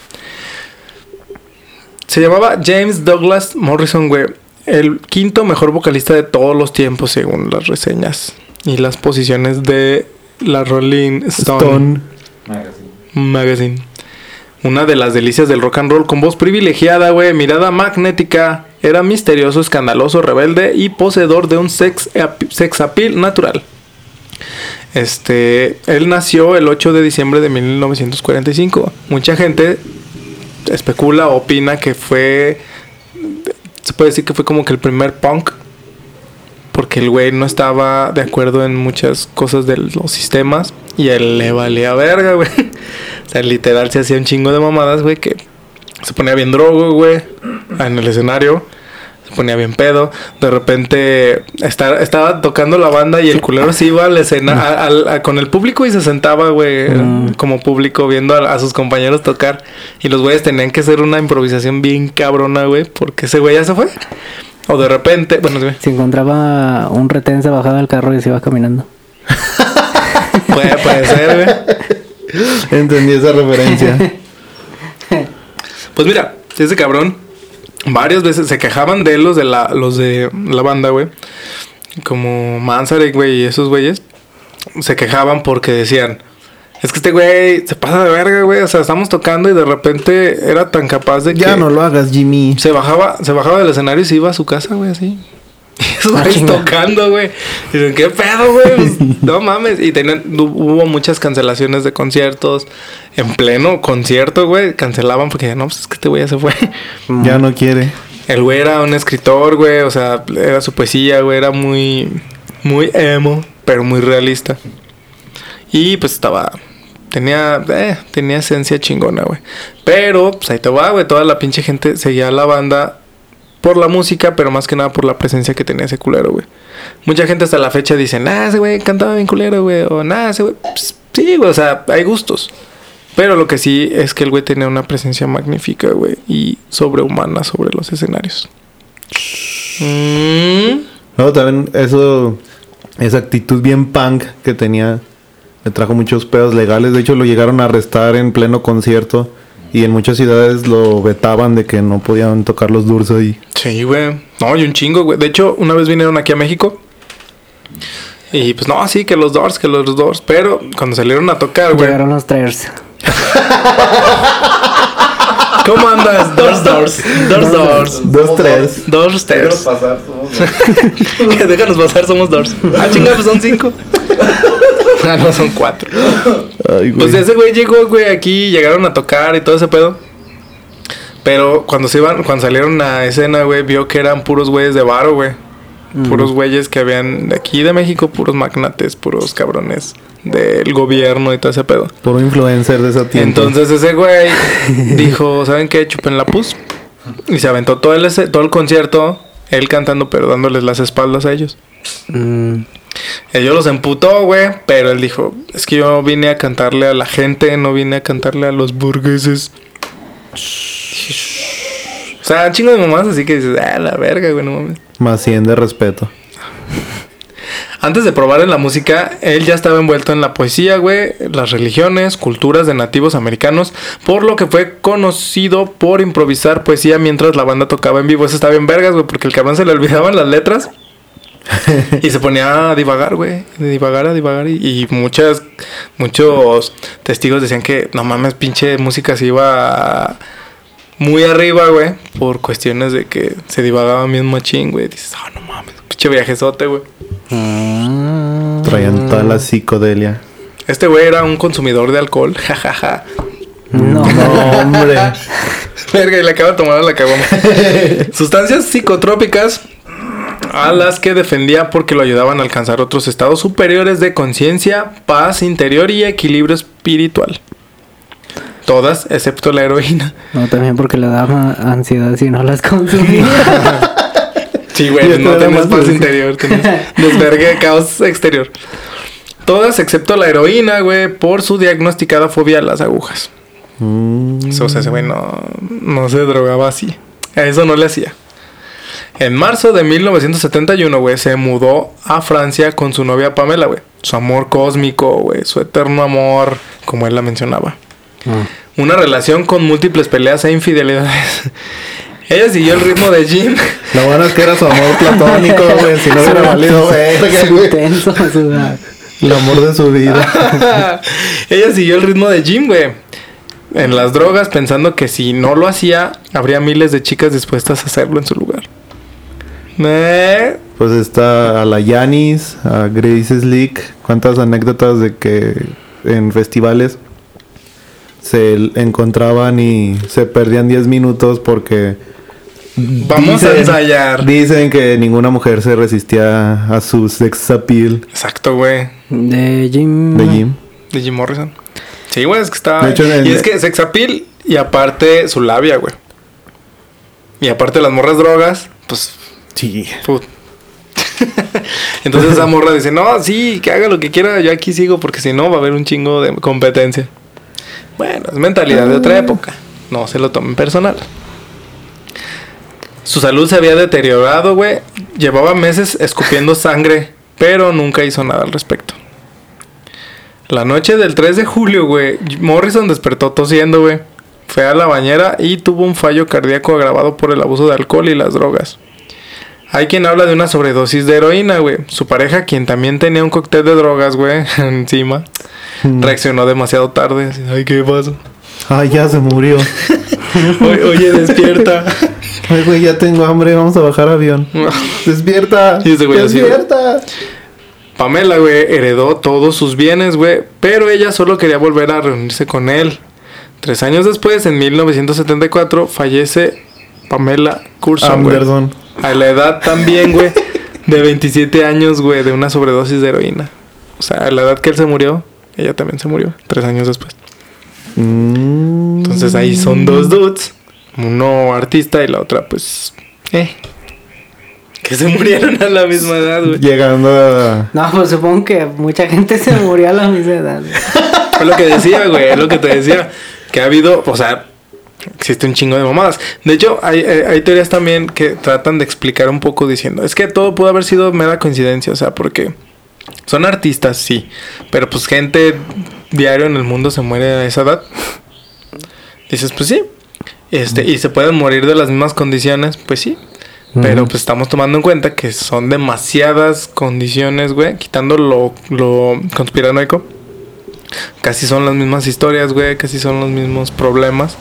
Se llamaba James Douglas Morrison, güey. El quinto mejor vocalista de todos los tiempos, según las reseñas y las posiciones de la Rolling Stone. Stone. Magazine. Magazine. Una de las delicias del rock and roll con voz privilegiada, güey, mirada magnética. Era misterioso, escandaloso, rebelde y poseedor de un sex, sex appeal natural. Este, él nació el 8 de diciembre de 1945. Mucha gente especula opina que fue se puede decir que fue como que el primer punk porque el güey no estaba de acuerdo en muchas cosas de los sistemas y él le valía verga, güey. O sea, literal se hacía un chingo de mamadas, güey, que se ponía bien drogo, güey, en el escenario. Se ponía bien pedo. De repente esta- estaba tocando la banda y el culero se iba a la escena a- con el público y se sentaba, güey, Mm. como público viendo a, a sus compañeros tocar. Y los güeyes tenían que hacer una improvisación bien cabrona, güey, porque ese güey ya se fue. O de repente, bueno, dime. Se encontraba un retén, se bajaba del carro y se iba caminando. Puede, puede ser, güey. Entendí esa referencia. Pues mira, ese cabrón varias veces se quejaban de él los de la, los de la banda, güey. Como Manzarek, güey, y esos güeyes. Se quejaban porque decían, es que este güey se pasa de verga, güey. O sea, estamos tocando y de repente era tan capaz de que ya no lo hagas, Jimmy. se bajaba, se bajaba del escenario y se iba a su casa, güey, así. Y esos güeyes tocando, güey. Dicen, ¿qué pedo, güey? No mames. Y tenían, hu- hubo muchas cancelaciones de conciertos. En pleno concierto, güey, cancelaban porque no, pues es que este güey ya se fue. Ya no quiere. El güey era un escritor, güey. O sea, era su poesía, güey. Era muy, muy emo, pero muy realista. Y pues estaba. Tenía, eh, tenía esencia chingona, güey. Pero, pues ahí te va, güey. Toda la pinche gente seguía a la banda por la música, pero más que nada por la presencia que tenía ese culero, güey. Mucha gente hasta la fecha dice, nah, ese güey cantaba bien culero, güey. O nah, ese güey. Pues, sí, güey, o sea, hay gustos. Pero lo que sí es que el güey tenía una presencia magnífica, güey. Y sobrehumana sobre los escenarios. Mm. No, también eso, esa actitud bien punk que tenía Le trajo muchos pedos legales. De hecho, lo llegaron a arrestar en pleno concierto. Y en muchas ciudades lo vetaban de que no podían tocar los durs ahí. Sí, güey. No, y un chingo, güey. De hecho, una vez vinieron aquí a México. Y pues no, sí, que los Doors, que los Doors. Pero cuando salieron a tocar, güey. Llegaron los traers. ¿Cómo andas? Doors, Doors. Doors, Doors. Dos, tres. Doors, Déjanos Stairs. pasar, somos Que déjanos pasar, somos Doors. Ah, chinga, pues son cinco. Ah, no, son cuatro. Ay, güey. Pues ese güey llegó, güey, aquí, llegaron a tocar y todo ese pedo. Pero cuando se iban, cuando salieron a escena, güey, vio que eran puros güeyes de varo, güey. Puros güeyes que habían de aquí de México, puros magnates, puros cabrones del gobierno y todo ese pedo. Puro influencer de esa tiempo. Entonces ese güey dijo, ¿saben qué? Chupen la pus. Y se aventó todo el, ese- todo el concierto, él cantando, pero dándoles las espaldas a ellos. Mm, Ellos los emputó, güey, pero él dijo, es que yo vine a cantarle a la gente, no vine a cantarle a los burgueses. O sea, chingo de mamás, así que dices, ah, la verga, güey, no mames. Más 100 de respeto. Antes de probar en la música, él ya estaba envuelto en la poesía, güey, las religiones, culturas de nativos americanos, por lo que fue conocido por improvisar poesía mientras la banda tocaba en vivo. Eso está bien vergas, güey, porque el cabrón se le olvidaban las letras y se ponía a divagar, güey, de divagar a divagar y, y muchas, muchos testigos decían que no mames, pinche música se iba muy arriba, güey, por cuestiones de que se divagaba bien machín, güey. Dices, ah, no mames, pinche viajezote, güey. mm, Traían toda la psicodelia. Este güey era un consumidor de alcohol, jajaja. No, No, hombre. Verga, y le acaba de tomar a la caguama. Sustancias psicotrópicas a las que defendía porque lo ayudaban a alcanzar otros estados superiores de conciencia, paz interior y equilibrio espiritual. Todas, excepto la heroína. no, también porque le daba ansiedad si no las consumía. Sí, güey, no más paz interior, tenías desvergue, caos exterior. Todas, excepto la heroína, güey, por su diagnosticada fobia a las agujas. Mm. O sea, ese güey no, no se drogaba así. A eso no le hacía. En marzo de 1971, güey, se mudó a Francia con su novia Pamela, güey. Su amor cósmico, güey. Su eterno amor, como él la mencionaba. Mm. Una relación con múltiples peleas e infidelidades. Ella siguió el ritmo de Jim. Lo bueno es que era su amor platónico, güey. Si no hubiera valido. Intenso, El amor de su vida. Ella siguió el ritmo de Jim, güey. En las drogas, pensando que si no lo hacía, habría miles de chicas dispuestas a hacerlo en su lugar. Eh, Pues está a la Yanis, a Grace Slick. Cuántas anécdotas de que en festivales se encontraban y se perdían 10 minutos porque Vamos a ensayar. Dicen que ninguna mujer se resistía a su sex appeal Exacto, güey. de Jim. de Jim. De Jim Morrison. Sí, güey, es que está. De hecho, en- y es que sex appeal y aparte su labia, güey. Y aparte las morras drogas, pues. Sí. put. Entonces esa morra dice: No, sí, que haga lo que quiera, yo aquí sigo porque si no va a haber un chingo de competencia. Bueno, es mentalidad de otra época. No se lo tomen personal. Su salud se había deteriorado, güey. Llevaba meses escupiendo sangre, pero nunca hizo nada al respecto. La noche del 3 de julio, güey, Morrison despertó tosiendo, güey. Fue a la bañera y tuvo un fallo cardíaco agravado por el abuso de alcohol y las drogas. Hay quien habla de una sobredosis de heroína, güey. Su pareja, quien también tenía un cóctel de drogas, güey, encima, reaccionó demasiado tarde. Así, Ay, ¿qué pasó? Ay, ya se murió. Oye, oye, despierta. Ay, güey, ya tengo hambre, vamos a bajar avión. Despierta. Y ese güey así, Despierta. Pamela, güey, heredó todos sus bienes, güey, pero ella solo quería volver a reunirse con él. Tres años después, en 1974, fallece Pamela Curson, güey. Anderson. A la edad también, güey, de 27 años, güey, de una sobredosis de heroína. O sea, a la edad que él se murió, ella también se murió, tres años después. Mm. Entonces ahí son dos dudes, uno artista y la otra, pues, eh, que se murieron a la misma edad, güey. Llegando a... No, pues supongo que mucha gente se murió a la misma edad. Es lo que decía, güey, es lo que te decía. Que ha habido, o sea, existe un chingo de mamadas. De hecho, hay, hay- teorías también que tratan de explicar un poco diciendo, es que todo pudo haber sido mera coincidencia, o sea, porque Son artistas, sí. Pero pues gente diario en el mundo se muere a esa edad. Dices, pues sí. Este, y se pueden morir de las mismas condiciones, pues sí. Pero pues estamos tomando en cuenta que son demasiadas condiciones, güey. Quitando lo, lo conspiranoico. Casi son las mismas historias, güey. Casi son los mismos problemas.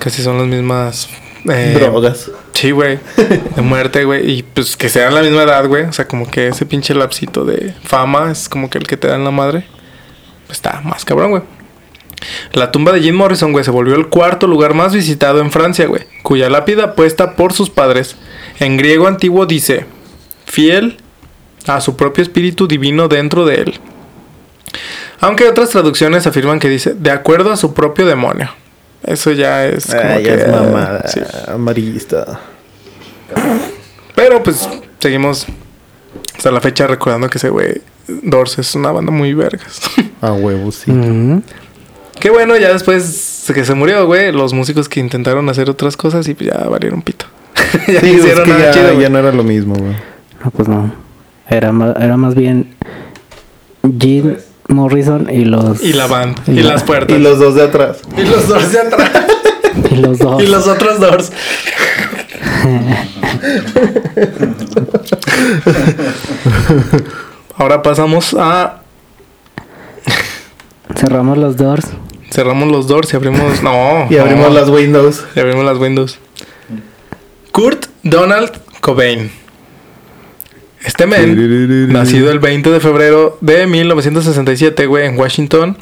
Casi son las mismas... eh, Drogas. Sí, güey. De muerte, güey. Y pues que sean la misma edad, güey. O sea, como que ese pinche lapsito de fama es como que el que te da en la madre. Pues está más cabrón, güey. La tumba de Jim Morrison, güey, se volvió el cuarto lugar más visitado en Francia, güey. Cuya lápida puesta por sus padres. En griego antiguo dice, fiel a su propio espíritu divino dentro de él. Aunque otras traducciones afirman que dice, de acuerdo a su propio demonio. Eso ya es como Ay, que... es mamada. sí. Amarillista. Pero pues seguimos hasta la fecha recordando que ese güey Doors es una banda muy vergas. A huevo, sí. Ujú. Qué bueno, ya después de que se murió, güey, los músicos que intentaron hacer otras cosas y pues ya valieron pito. ya Sí, no es hicieron que nada ya, chido, ya no era lo mismo, güey. No, pues no. Era más, era más bien Jim Morrison y los. Y la banda. Y Y, la- las puertas. Y los dos de atrás. Y los Doors de atrás. y los dos. y los otros Doors. Ahora pasamos a... Cerramos los doors. Cerramos los Doors y abrimos... No. Y abrimos no. las Windows. Y abrimos las Windows. Kurt Donald Cobain. Este men, nacido el 20 de febrero de 1967, güey, en Washington.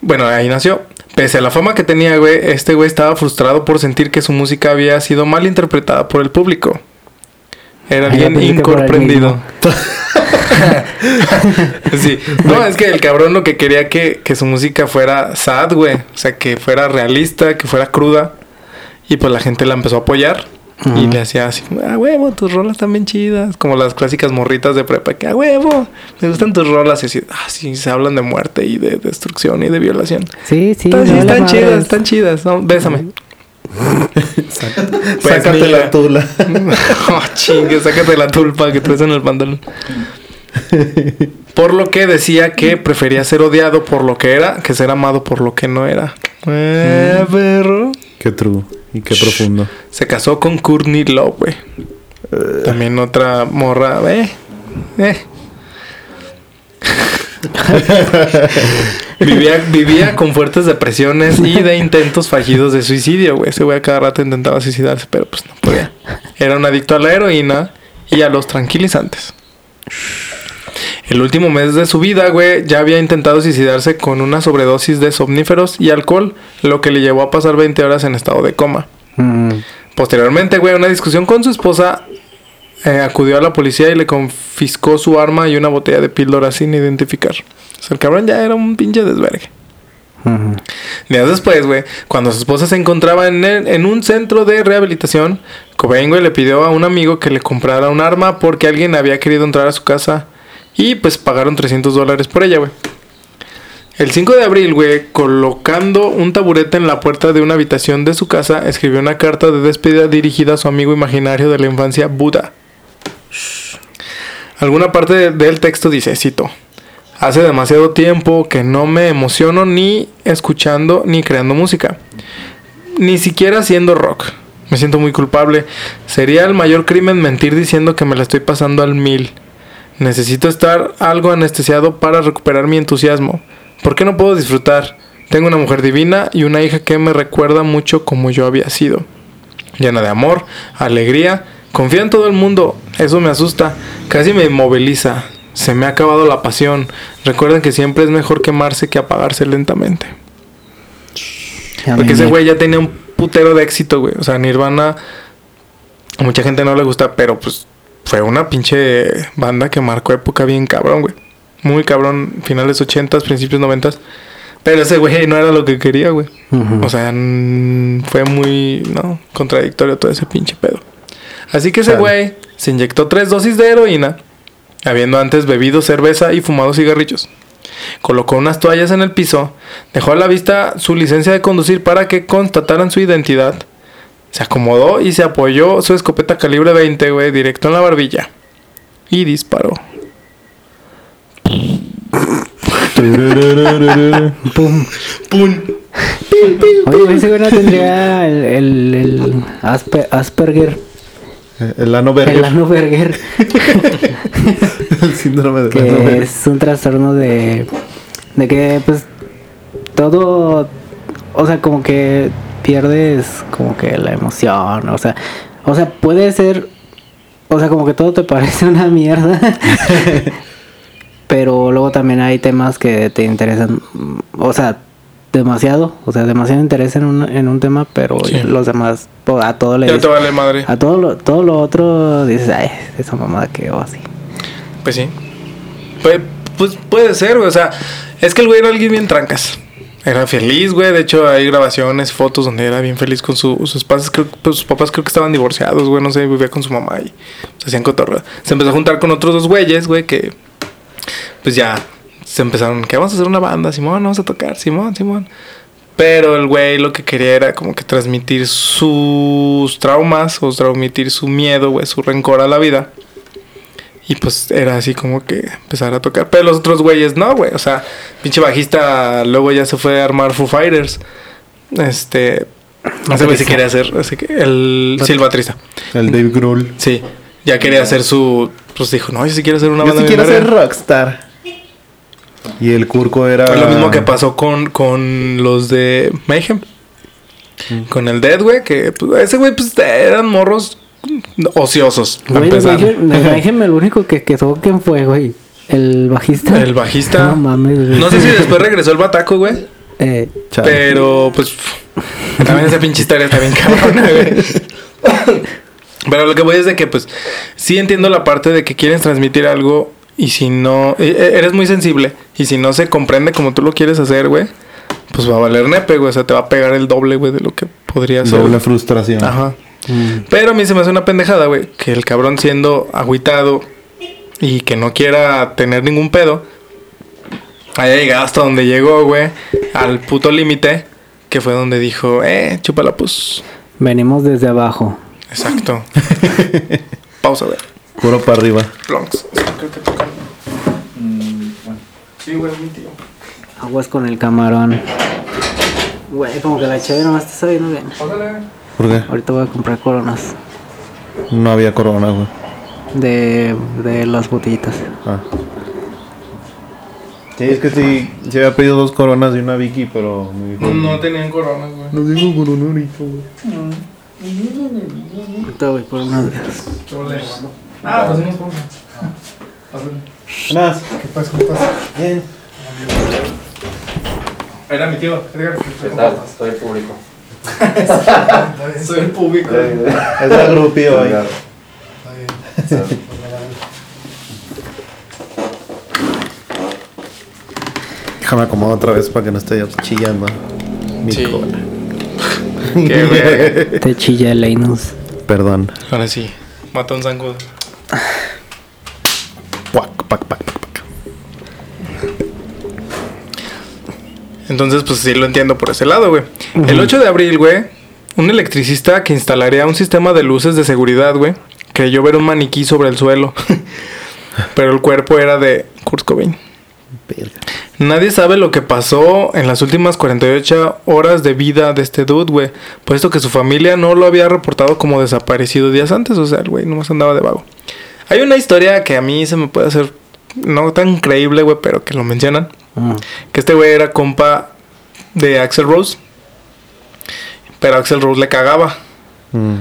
Bueno, ahí nació. Pese a la fama que tenía, güey, este güey estaba frustrado por sentir que su música había sido mal interpretada por el público. Era por él incomprendido. sí. No, es que el cabrón lo que quería que, que su música fuera sad, güey. O sea, que fuera realista, que fuera cruda. Y pues la gente la empezó a apoyar. Y le hacía así, a huevo, tus rolas están bien chidas. Como las clásicas morritas de prepa, que a huevo, me gustan tus rolas. Y así, ah, sí, se hablan de muerte y de destrucción y de violación. Sí, sí. Vale están madres. chidas, están chidas. No, bésame. Pues, Sácate mira. la tula. oh, chingue, sácate la tulpa que traes en el pantalón. Por lo que decía que prefería ser odiado por lo que era que ser amado por lo que no era. Eh, perro. Qué true. Y qué profundo. Se casó con Courtney Love, güey. También otra morra, eh. Eh. vivía, vivía con fuertes depresiones y de intentos fallidos de suicidio, güey. Ese güey a cada rato intentaba suicidarse, pero pues no podía. Era un adicto a la heroína y a los tranquilizantes. El último mes de su vida, güey, ya había intentado suicidarse con una sobredosis de somníferos y alcohol, lo que le llevó a pasar 20 horas en estado de coma. Mm, Posteriormente, güey, una discusión con su esposa eh, acudió a la policía y le confiscó su arma y una botella de píldora sin identificar. O sea, el cabrón ya era un pinche desvergue. ujú. Días después, güey, cuando su esposa se encontraba en, el- en un centro de rehabilitación, Cobain, güey, le pidió a un amigo que le comprara un arma porque alguien había querido entrar a su casa y pues pagaron 300 dólares por ella, güey. El 5 de abril, güey, colocando un taburete en la puerta de una habitación de su casa, escribió una carta de despedida dirigida a su amigo imaginario de la infancia, Buda. Alguna parte de- del texto dice, cito, Hace demasiado tiempo que no me emociono ni escuchando ni creando música. Ni siquiera haciendo rock. Me siento muy culpable. Sería el mayor crimen mentir diciendo que me la estoy pasando al mil. Necesito estar algo anestesiado para recuperar mi entusiasmo. ¿Por qué no puedo disfrutar? Tengo una mujer divina y una hija que me recuerda mucho como yo había sido. Llena de amor, alegría, confía en todo el mundo. Eso me asusta, casi me inmoviliza. Se me ha acabado la pasión. Recuerden que siempre es mejor quemarse que apagarse lentamente. Porque ese güey ya tenía un putero de éxito, güey. O sea, Nirvana, a mucha gente no le gusta, pero pues fue una pinche banda que marcó época bien cabrón, güey. Muy cabrón, finales 80s, principios 90s. Pero ese güey no era lo que quería, güey. O sea, fue muy, ¿no? Contradictorio todo ese pinche pedo. Así que ese güey se inyectó tres dosis de heroína, habiendo antes bebido cerveza y fumado cigarrillos. Colocó unas toallas en el piso, dejó a la vista su licencia de conducir para que constataran su identidad. Se acomodó y se apoyó su escopeta calibre 20, güey, directo en la barbilla. Y disparó. Pum. ¡Pum! Oye, ese güey no tendría el, el, el Asper- Asperger, El ano verga. el ano Berger, El síndrome de que ano es un trastorno de, de que, pues, todo, o sea, como que pierdes como que la emoción, o sea, o sea, puede ser, o sea, como que todo te parece una mierda. Pero luego también hay temas que te interesan, o sea, demasiado, o sea, demasiado interés en un, en un tema, pero Sí. los demás, po- a todo le Ya te vale madre. a todo lo, todo lo otro dices, ay, esa mamada que o así. Pues sí. Pues, pues puede ser. O sea, es que el güey era alguien bien trancas. Era feliz, güey. De hecho, hay grabaciones, fotos donde era bien feliz con su- sus padres. Creo, pues, sus papás creo que estaban divorciados, güey. No sé, vivía con su mamá y se hacían cotorreo. Se empezó a juntar con otros dos güeyes, güey, que pues ya se empezaron, que vamos a hacer una banda, Simón, vamos a tocar, Simón, Simón. Pero el güey lo que quería era como que transmitir sus traumas o transmitir su miedo, güey, su rencor a la vida. Y pues era así como que empezar a tocar. Pero los otros güeyes no, güey. O sea, pinche bajista luego ya se fue a armar Foo Fighters. Este. No sé si quería hacer. así que el silbatrista. El Dave Grohl. Sí. Ya quería hacer su. Pues dijo, no, yo sí quiero hacer una Yo banda sí bien quiero ser verga". rockstar. Y el Curco era... Es lo mismo que pasó con, con los de Mayhem. Con el Dead, güey. Que pues, ese güey, pues eran morros ociosos. Güey, Mayhem, el único que quedó, ¿quién fue, güey? El bajista. El bajista. No mames, güey. No sé si después regresó el bataco, güey. Eh. Pero, pues, también esa pinche historia está bien cabrona, güey. Pero lo que voy es de que, pues, sí entiendo la parte de que quieres transmitir algo y si no, e- e- eres muy sensible y si no se comprende como tú lo quieres hacer, güey, pues va a valer nepe, güey. O sea, te va a pegar el doble, güey, de lo que podría ser. Doble frustración. Ajá. Mm, Pero a mí se me hace una pendejada, güey, que el cabrón siendo agüitado y que no quiera tener ningún pedo, haya llegado hasta donde llegó, güey, al puto límite, que fue donde dijo, eh, chúpala, pues. venimos desde abajo. Exacto. Pausa, güey. Puro para arriba. Plonks. Creo que tocan. Sí, güey, mi tío. Aguas con el camarón. Güey, como que la chévere nomás está sabiendo bien. Pásale. ¿Por qué? Ahorita voy a comprar coronas No había corona, güey. de, de las botellitas. Ah. Sí, es que sí, se había pedido dos coronas y una Vicky, pero me dijo... No tenían coronas, güey. No tengo corona ahorita, güey. Ahorita voy por unas de esas. Ah, pues hacemos pausa. Buenas. ¿Qué pasa? ¿Qué pasa? Bien. Era mi tío. Edgar. ¿Qué tal? Estoy público. Soy el público. Es la grupio ahí. Déjame acomodar otra vez para que no esté chillando. Mi Sí. cola. Qué verga. Te chilla el Linus. Perdón. Ahora sí. Mata un zancudo. Pac, pac, pac, Entonces, pues sí lo entiendo por ese lado, güey. El 8 de abril, güey, un electricista que instalaría un sistema de luces de seguridad, güey, creyó ver un maniquí sobre el suelo. Pero el cuerpo era de Kurt Cobain. Verga. Nadie sabe lo que pasó en las últimas 48 horas de vida de este dude, güey. Puesto que su familia no lo había reportado como desaparecido días antes. O sea, el güey nomás andaba de vago. Hay una historia que a mí se me puede hacer no tan creíble, güey, pero que lo mencionan. Que este güey era compa de Axel Rose. Pero Axel Rose le cagaba. Mm.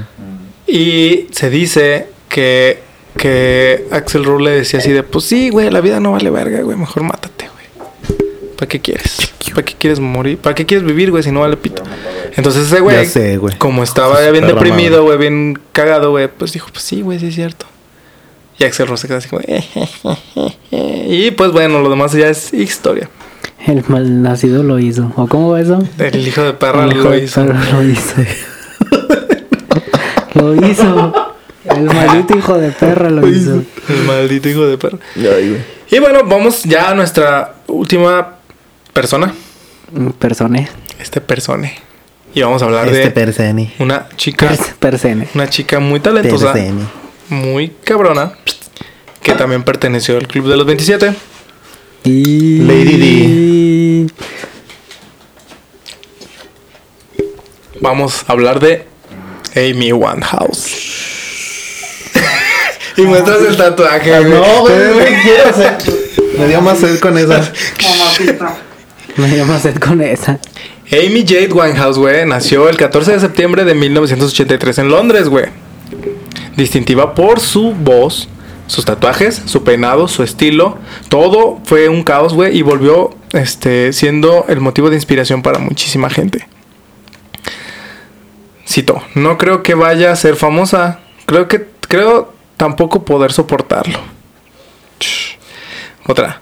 Y se dice que, que Axel Rose le decía así de, pues sí, güey, la vida no vale verga, güey, mejor mátate, güey. ¿Para qué quieres? ¿Para qué quieres morir? ¿Para qué quieres vivir, güey, si no vale pito? Entonces ese güey, como estaba bien deprimido, güey, bien cagado, güey, pues dijo, pues sí, güey, sí es cierto. Y Axel Rose se quedó así como, y pues bueno, lo demás ya es historia. El malnacido lo hizo. ¿O cómo va eso? El hijo de perra El hijo lo de hizo. perra lo hizo. lo hizo. El maldito hijo de perra lo hizo. El maldito hijo de perra. Y bueno, vamos ya a nuestra última persona. Persone. Este persone. Y vamos a hablar Este de perseni. una chica. Pers- persene. Una chica muy talentosa. Perseni. Muy cabrona. Que también perteneció al Club de los 27. Y... Lady Vamos a hablar de Amy Winehouse. y muestras el tatuaje, güey. No, güey, me quiero hacer. Me dio más sed con esa. Me dio más sed con esa. Amy Jade Winehouse, güey, nació el 14 de septiembre de 1983 en Londres, güey. Distintiva por su voz, sus tatuajes, su peinado, su estilo. Todo fue un caos, güey, y volvió este, siendo el motivo de inspiración para muchísima gente. Cito, no creo que vaya a ser famosa. Creo que, creo tampoco poder soportarlo. Otra.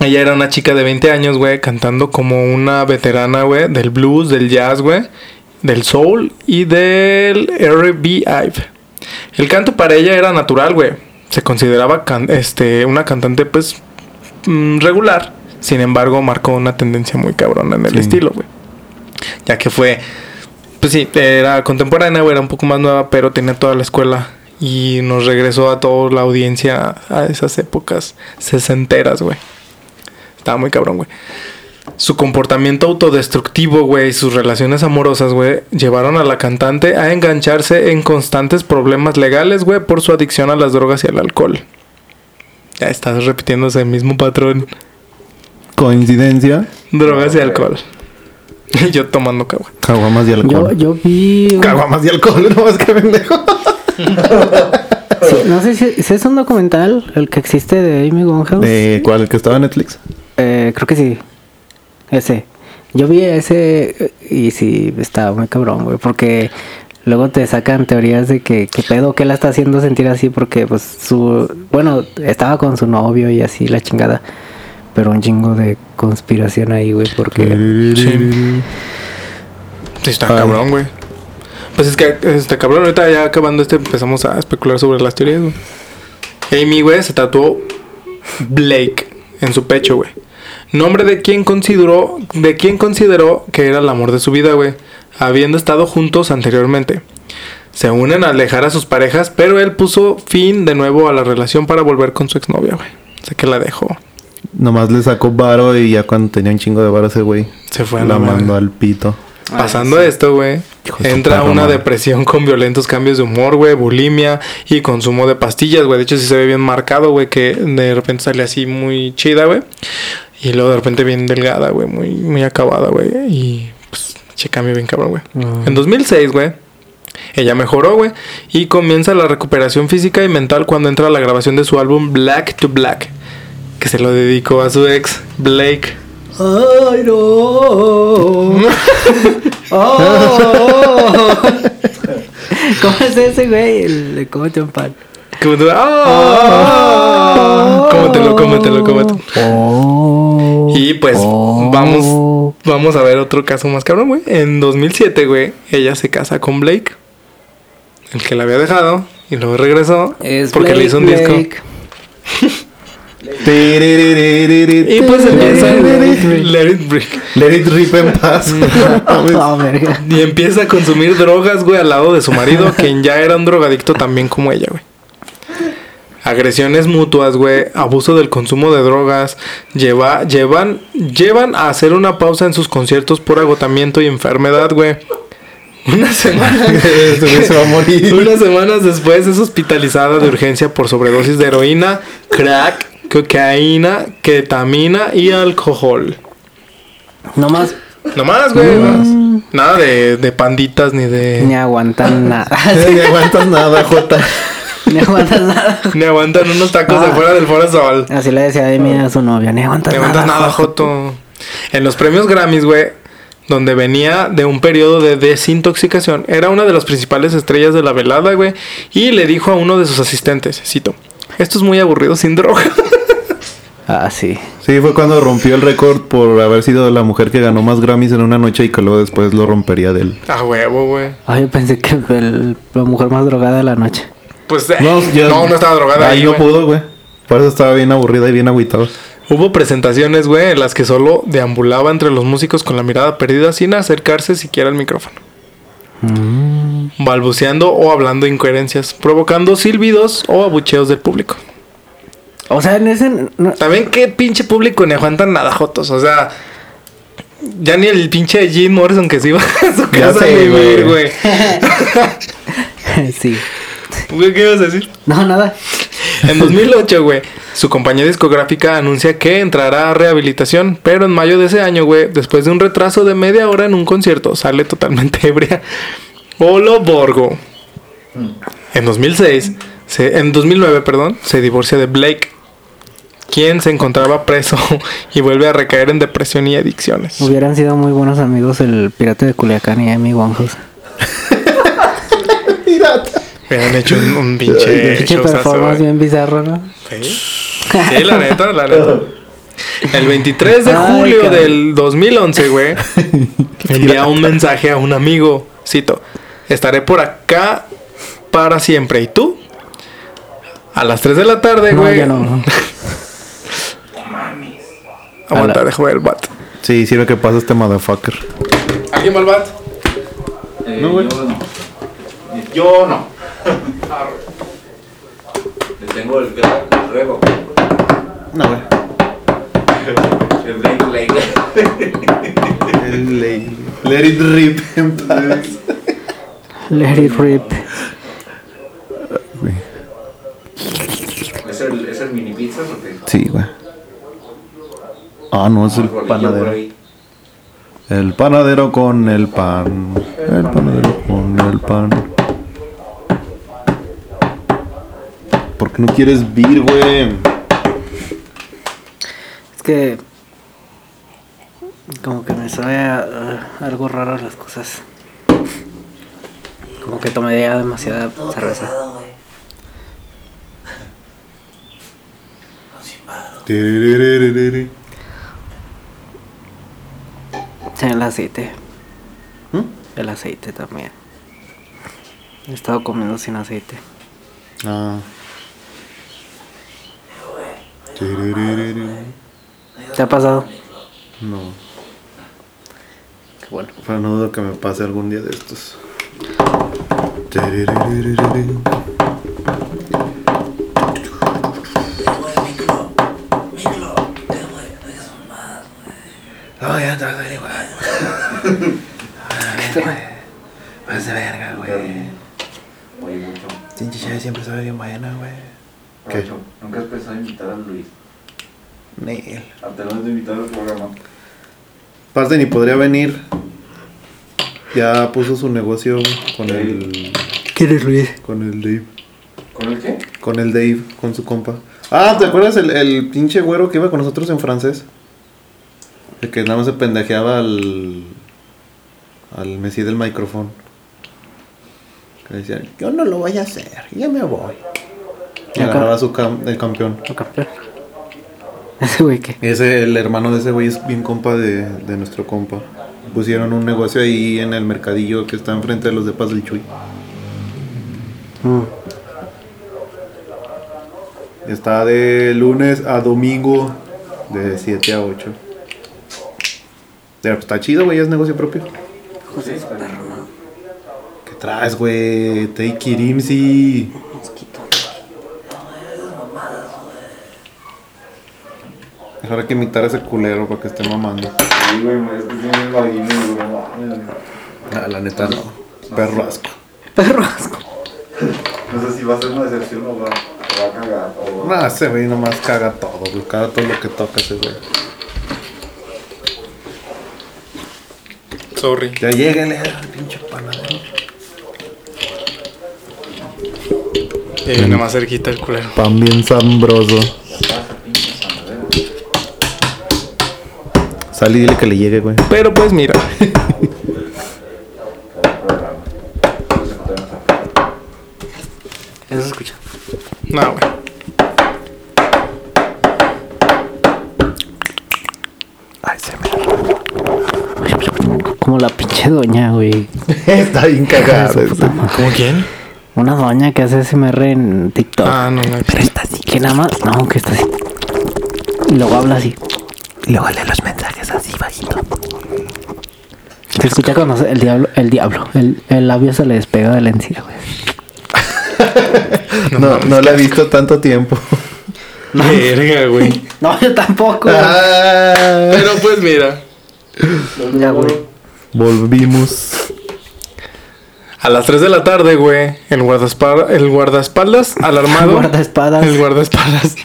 Ella era una chica de 20 años, güey, cantando como una veterana, güey, del blues, del jazz, güey, del soul y del R&B. El canto para ella era natural, güey. Se consideraba can- este, una cantante, pues, mm, regular. Sin embargo, marcó una tendencia muy cabrona en el Sí. estilo, güey. Ya que fue, pues sí, era contemporánea, güey, era un poco más nueva, pero tenía toda la escuela. Y nos regresó a toda la audiencia a esas épocas sesenteras, güey. Estaba muy cabrón, güey. Su comportamiento autodestructivo, güey, y sus relaciones amorosas, güey, llevaron a la cantante a engancharse en constantes problemas legales, güey, por su adicción a las drogas y al alcohol. Ya estás repitiendo ese mismo patrón. Coincidencia. Drogas y alcohol. Y yo tomando cagua. Caguamas y Yo, alcohol. yo vi... un- Caguamas y alcohol, no más que pendejo. sí, no sé si, si es un documental, el que existe de Amy Winehouse. ¿De cuál? ¿El que estaba en Netflix? Eh, creo que sí. Ese. Yo vi ese eh, y sí, estaba muy cabrón, güey. Porque luego te sacan teorías de que qué pedo, que la está haciendo sentir así. Porque, pues, su. Bueno, estaba con su novio y así, la chingada. Pero un chingo de conspiración ahí, güey. Porque. Sí. Sí, está Ay. cabrón, güey. Pues es que está cabrón. Ahorita ya acabando este empezamos a especular sobre las teorías, güey. Amy, güey, se tatuó Blake en su pecho, güey. Nombre de quien consideró, de quien consideró que era el amor de su vida, güey. Habiendo estado juntos anteriormente. Se unen al dejar a sus parejas, pero él puso fin de nuevo a la relación para volver con su exnovia, güey. O sea que la dejó. Nomás le sacó varo y ya cuando tenía un chingo de varo ese güey. Se fue a la la mandó al pito. Pasando Ah, sí. esto, güey, entra perra una madre. depresión con violentos cambios de humor, güey, bulimia y consumo de pastillas, güey. De hecho, sí se ve bien marcado, güey, que de repente sale así muy chida, güey. Y luego de repente bien delgada, güey, muy, muy acabada, güey. Y pues, che cambio bien cabrón, güey. En 2006, güey, ella mejoró, güey, y comienza la recuperación física y mental cuando entra a la grabación de su álbum Black to Black, que se lo dedicó a su ex, Blake. ¡Ay, no! ¡Oh! ¿Cómo es ese, güey? El de cómete un Como tú- ¡Ah! Cómetelo, cómetelo, cómetelo. Oh. Y pues Oh. vamos vamos a ver otro caso más cabrón, güey. En 2007, güey, ella se casa con Blake, el que la había dejado, y luego regresó Es porque le hizo un disco. Blake. Y pues empieza Let It Break. Let it rip en paz. Oh. Y empieza a consumir drogas, güey, al lado de su marido, quien ya era un drogadicto también como ella, güey. Agresiones mutuas, güey, abuso del consumo de drogas, lleva, llevan, llevan a hacer una pausa en sus conciertos por agotamiento y enfermedad, güey. Una semana. Este se va a morir. Unas semanas después es hospitalizada de urgencia por sobredosis de heroína, crack, cocaína, ketamina y alcohol. No más No más, güey. Nada de, de panditas ni de. ni aguantan nada. No aguantas nada, Jota. ni aguantas nada. Ni aguantan unos tacos Ah. de fuera del Foro Sol. Así le decía Amy a su novia, ni aguantas Ni nada. aguantas nada, Joto. En los premios Grammys, güey, donde venía de un periodo de desintoxicación, era una de las principales estrellas de la velada, güey, y le dijo a uno de sus asistentes, cito, esto es muy aburrido sin droga. Ah, sí. Sí, fue cuando rompió el récord por haber sido la mujer que ganó más Grammys en una noche y que luego después lo rompería de él. A huevo, güey. Ay, yo pensé que el- la mujer más drogada de la noche. Pues No, no, ya- no, estaba drogada Ahí ahí, no güey. pudo, güey. Por eso estaba bien aburrida y bien agüitado. Hubo presentaciones, güey, en las que solo deambulaba entre los músicos con la mirada perdida sin acercarse siquiera al micrófono. Balbuceando o hablando incoherencias, provocando silbidos o abucheos del público. O sea, en ese. no- También qué pinche público ni aguantan nada jotos. O sea, ya ni el pinche Jim Morrison que se iba a su casa a vivir, güey. güey. sí. Güey, ¿Qué ibas a decir? No, nada. En 2008, güey, su compañía discográfica anuncia que entrará a rehabilitación, pero en mayo de ese año, güey, después de un retraso de media hora en un concierto, sale totalmente ebria. Olo Borgo. En 2006, se- en 2009, perdón, se divorcia de Blake, quien se encontraba preso y vuelve a recaer en depresión y adicciones. Hubieran sido muy buenos amigos el pirata de Culiacán y Amy Winehouse. Hubieran hecho un, un pinche Pinche performance bien bizarro, ¿no? Sí. Sí, la neta, la neta. El 23 de Ay, julio cabrón. del 2011, güey, envía un mensaje a un amigo. Cito: Estaré por acá para siempre. ¿Y tú? A las 3 de la tarde, No, güey. ya no. Aguanta, dejo ver el bat. Sí, sirve que pasa este motherfucker. ¿Alguien va al bat? Eh, No, güey. Yo no. Yo no. Le tengo el el rebo. No, güey. El Blake Blake. El. Let it rip en paz. Let it rip. ¿Es el, ¿Es el mini pizza o qué? Sí, güey. Ah, no, es el panadero. ahí. El panadero con el pan. El panadero con el pan. Qué no quieres vir, güey? Es que. Como que me sabe a- a algo raro las cosas. Como que tomé ya demasiada cerveza. Tiririririri. Sí, el aceite. ¿Mm? El aceite también. He estado comiendo sin aceite. Ah. ¿Te ha pasado? No, Qué bueno. pero no dudo que me pase algún día de estos. No, ya te vas a ver igual. Vas de verga, güey. Oye, mucho. Pinche chave siempre sabe bien buena, güey. Nunca has pensado en invitar a Luis. Neil. A tener de invitar al programa. Aparte ni podría venir. Ya puso su negocio con el ¿Quién es Luis? con el Dave. ¿Con el qué? Con el Dave, con su compa. Ah, ¿te acuerdas el, el pinche güero que iba con nosotros en francés? El que nada más se pendejeaba al. al Messi del micrófono. Que decía, yo no lo voy a hacer, ya me voy. Y agarraba su cam- el campeón. ¿O campeón? Ese güey que. Ese, el hermano de ese güey es bien compa de, de nuestro compa. Pusieron un negocio ahí en el mercadillo que está enfrente de los de Paz del Chuy. Mm. Está de lunes a domingo de 7 a 8. Pero pues, está chido, güey, es negocio propio. Bien. ¿Qué traes, güey? Take it easy. Ahora hay que imitar a ese culero para que esté mamando. Sí, güey, es que tiene el vagino, güey. no mames. Ah, la neta no. Perro asco. Perro asco. No sé si va a ser una decepción o va, va a cagar. O va... No, ese güey nomás caga todo, güey. Caga todo lo que toca ese güey. Sorry. Ya lléguele al pinche panadero. Y viene más cerquita el culero. Pan bien sabroso. Sal y dile que le llegue, güey. Pero pues mira. Eso se escucha. No, güey. Ay, se me... Como la pinche doña, güey. Está bien madre. ¿Cómo quién? Una doña que hace SMR en TikTok. Ah, no, no. Pero está así. Que nada más. No, que está así. Y luego habla así. Y luego lee los mensajes así bajito. Se escucha cuando el diablo, el diablo, el, el labio se le despega de la encía, güey. No, no la he visto tanto tiempo. Verga, güey. No, yo tampoco. Ah, Pero pues mira, ya, güey. volvimos. A las 3 de la tarde, güey, el guardaespaldas, el guardaespaldas alarmado. Guardaespadas. El guardaespaldas.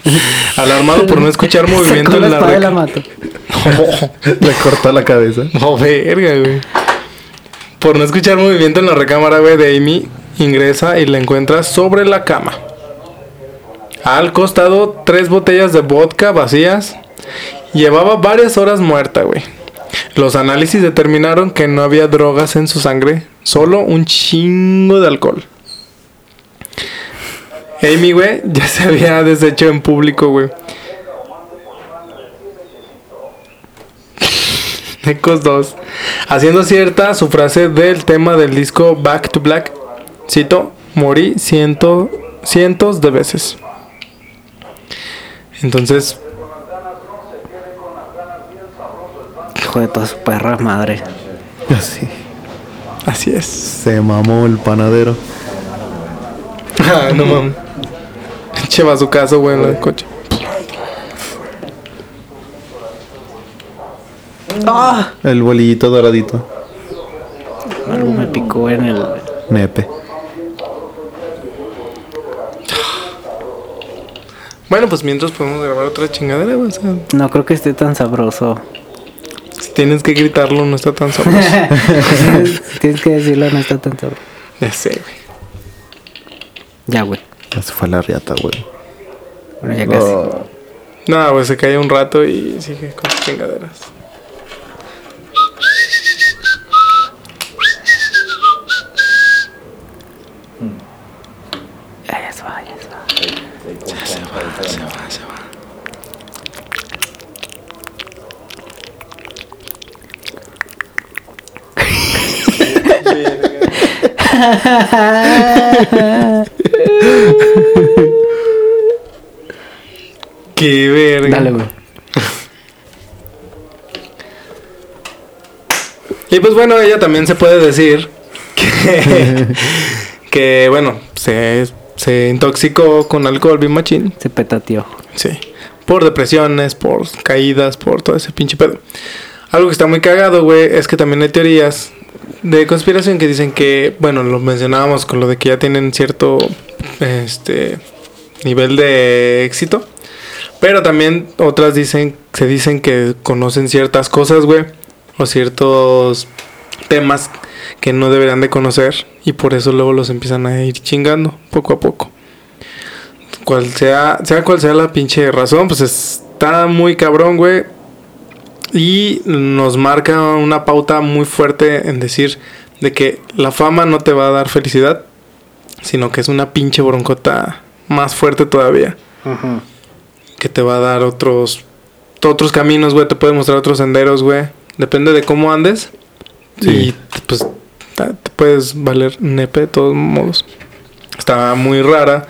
alarmado por no escuchar movimiento Sacó la en la la reca- mató. Le cortó la cabeza. No, verga, güey. Por no escuchar movimiento en la recámara, güey, de Amy, ingresa y la encuentra sobre la cama. Al costado, tres botellas de vodka vacías. Llevaba varias horas muerta, güey. Los análisis determinaron que no había drogas en su sangre, solo un chingo de alcohol. Amy, güey, ya se había deshecho en público, güey. Ecos 2. Haciendo cierta su frase del tema del disco Back to Black. Cito, morí ciento, cientos de veces. Entonces, Hijo de toda su perra madre. Así. Así es. Se mamó el panadero. Ah, no mames. Lleva su caso, güey, en el coche. ¡Ah! El bolillito doradito. Algo me picó en el. Nepe. Bueno, pues mientras podemos grabar otra chingadera, güey. O sea, No creo que esté tan sabroso. Tienes que gritarlo, no está tan sabroso. Tienes que decirlo, no está tan sabroso. ya sé, güey. Ya, güey. Ya se fue la riata, güey. Bueno, ya casi. No, güey, se calla un rato y sigue con sus chingaderas. Ya, ya se va, ya se va. Qué verga. Dale, güey. Y pues bueno, ella también se puede decir que, que bueno, se, se intoxicó con alcohol bien machín. Se petateó. Sí. Por depresiones, por caídas, por todo ese pinche pedo. Algo que está muy cagado, güey, es que también hay teorías de conspiración que dicen que, bueno, lo mencionábamos con lo de que ya tienen cierto este nivel de éxito. Pero también otras dicen, se dicen que conocen ciertas cosas, güey. O ciertos temas que no deberían de conocer. Y por eso luego los empiezan a ir chingando poco a poco. Cual sea, sea cual sea la pinche razón, pues está muy cabrón, güey. Y nos marca una pauta muy fuerte en decir de que la fama no te va a dar felicidad, sino que es una pinche broncota más fuerte todavía que te va a dar otros otros caminos, güey, te puede mostrar otros senderos, güey. Depende de cómo andes. Sí. Y pues te puedes valer nepe de todos modos. Está muy rara.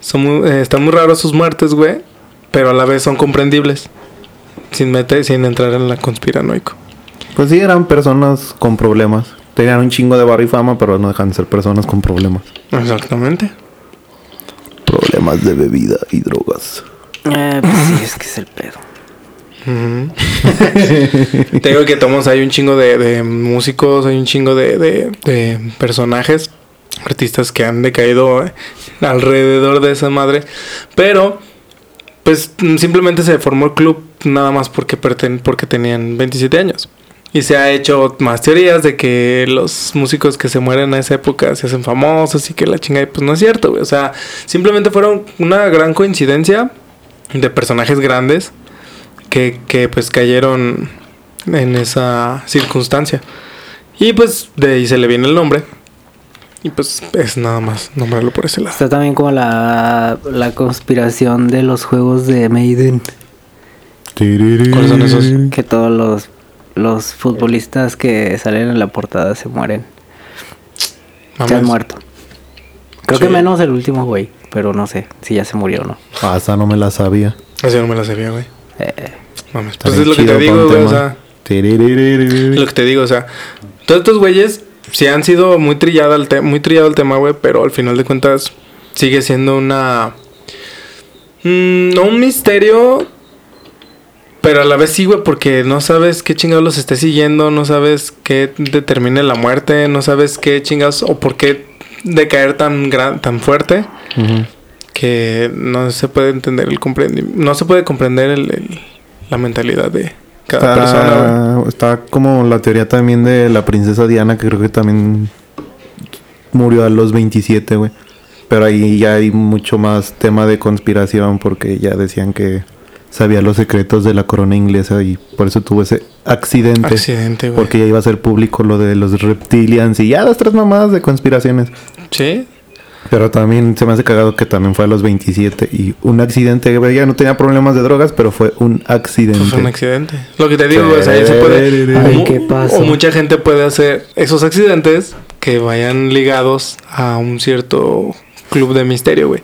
Son muy, eh, están muy raros sus muertes, güey. Pero a la vez son comprendibles. Sin meter, sin entrar en la conspiranoico. Pues sí, eran personas con problemas. Tenían un chingo de barrio y fama, pero no dejan de ser personas con problemas. Exactamente. Problemas de bebida y drogas. Eh, pues sí, es que es el pedo. Te digo que tomamos, hay un chingo de, de músicos, hay un chingo de, de- de personajes, artistas que han decaído eh, alrededor de esa madre. Pero, pues mm, simplemente se formó el club nada más porque, perten- porque tenían 27 años. Y se ha hecho más teorías de que los músicos que se mueren a esa época se hacen famosos y que la chingada, pues no es cierto, güey. O sea, simplemente fueron una gran coincidencia de personajes grandes que, que pues cayeron en esa circunstancia. Y pues de ahí se le viene el nombre. Y pues es nada más nombrarlo por ese lado. Está también como la, la conspiración de los juegos de Maiden. ¿Cuáles son esos? Que todos los, los futbolistas que salen en la portada se mueren. Se han muerto. Creo Sí. que menos el último güey. Pero no sé si ya se murió o no. Ah, esa no me la sabía. Esa no me la sabía, güey. Eh, Mames. Pues es lo que te digo, güey. O sea, lo que te digo, o sea, todos estos güeyes sí han sido muy trillada el te- muy trillado el tema, güey, pero al final de cuentas sigue siendo una Mm, no un misterio, pero a la vez sí, güey, porque no sabes qué chingados los esté siguiendo, no sabes qué determine la muerte, no sabes qué chingados o por qué decaer tan gran, tan fuerte que no se puede entender el comprendimiento, no se puede comprender el- el- la mentalidad de cada persona, güey. Está, está como la teoría también de la princesa Diana, que creo que también murió a los 27, güey. Pero ahí ya hay mucho más tema de conspiración porque ya decían que sabía los secretos de la corona inglesa y por eso tuvo ese accidente. Accidente, güey. Porque ya iba a ser público lo de los reptilians y ya las tres mamadas de conspiraciones. Sí, Pero también se me hace cagado que también fue a los 27 y un accidente. Ya no tenía problemas de drogas, pero fue un accidente. fue un accidente. Lo que te digo, o sea, ahí se puede. Ay, o mucha gente puede hacer esos accidentes que vayan ligados a un cierto club de misterio, güey.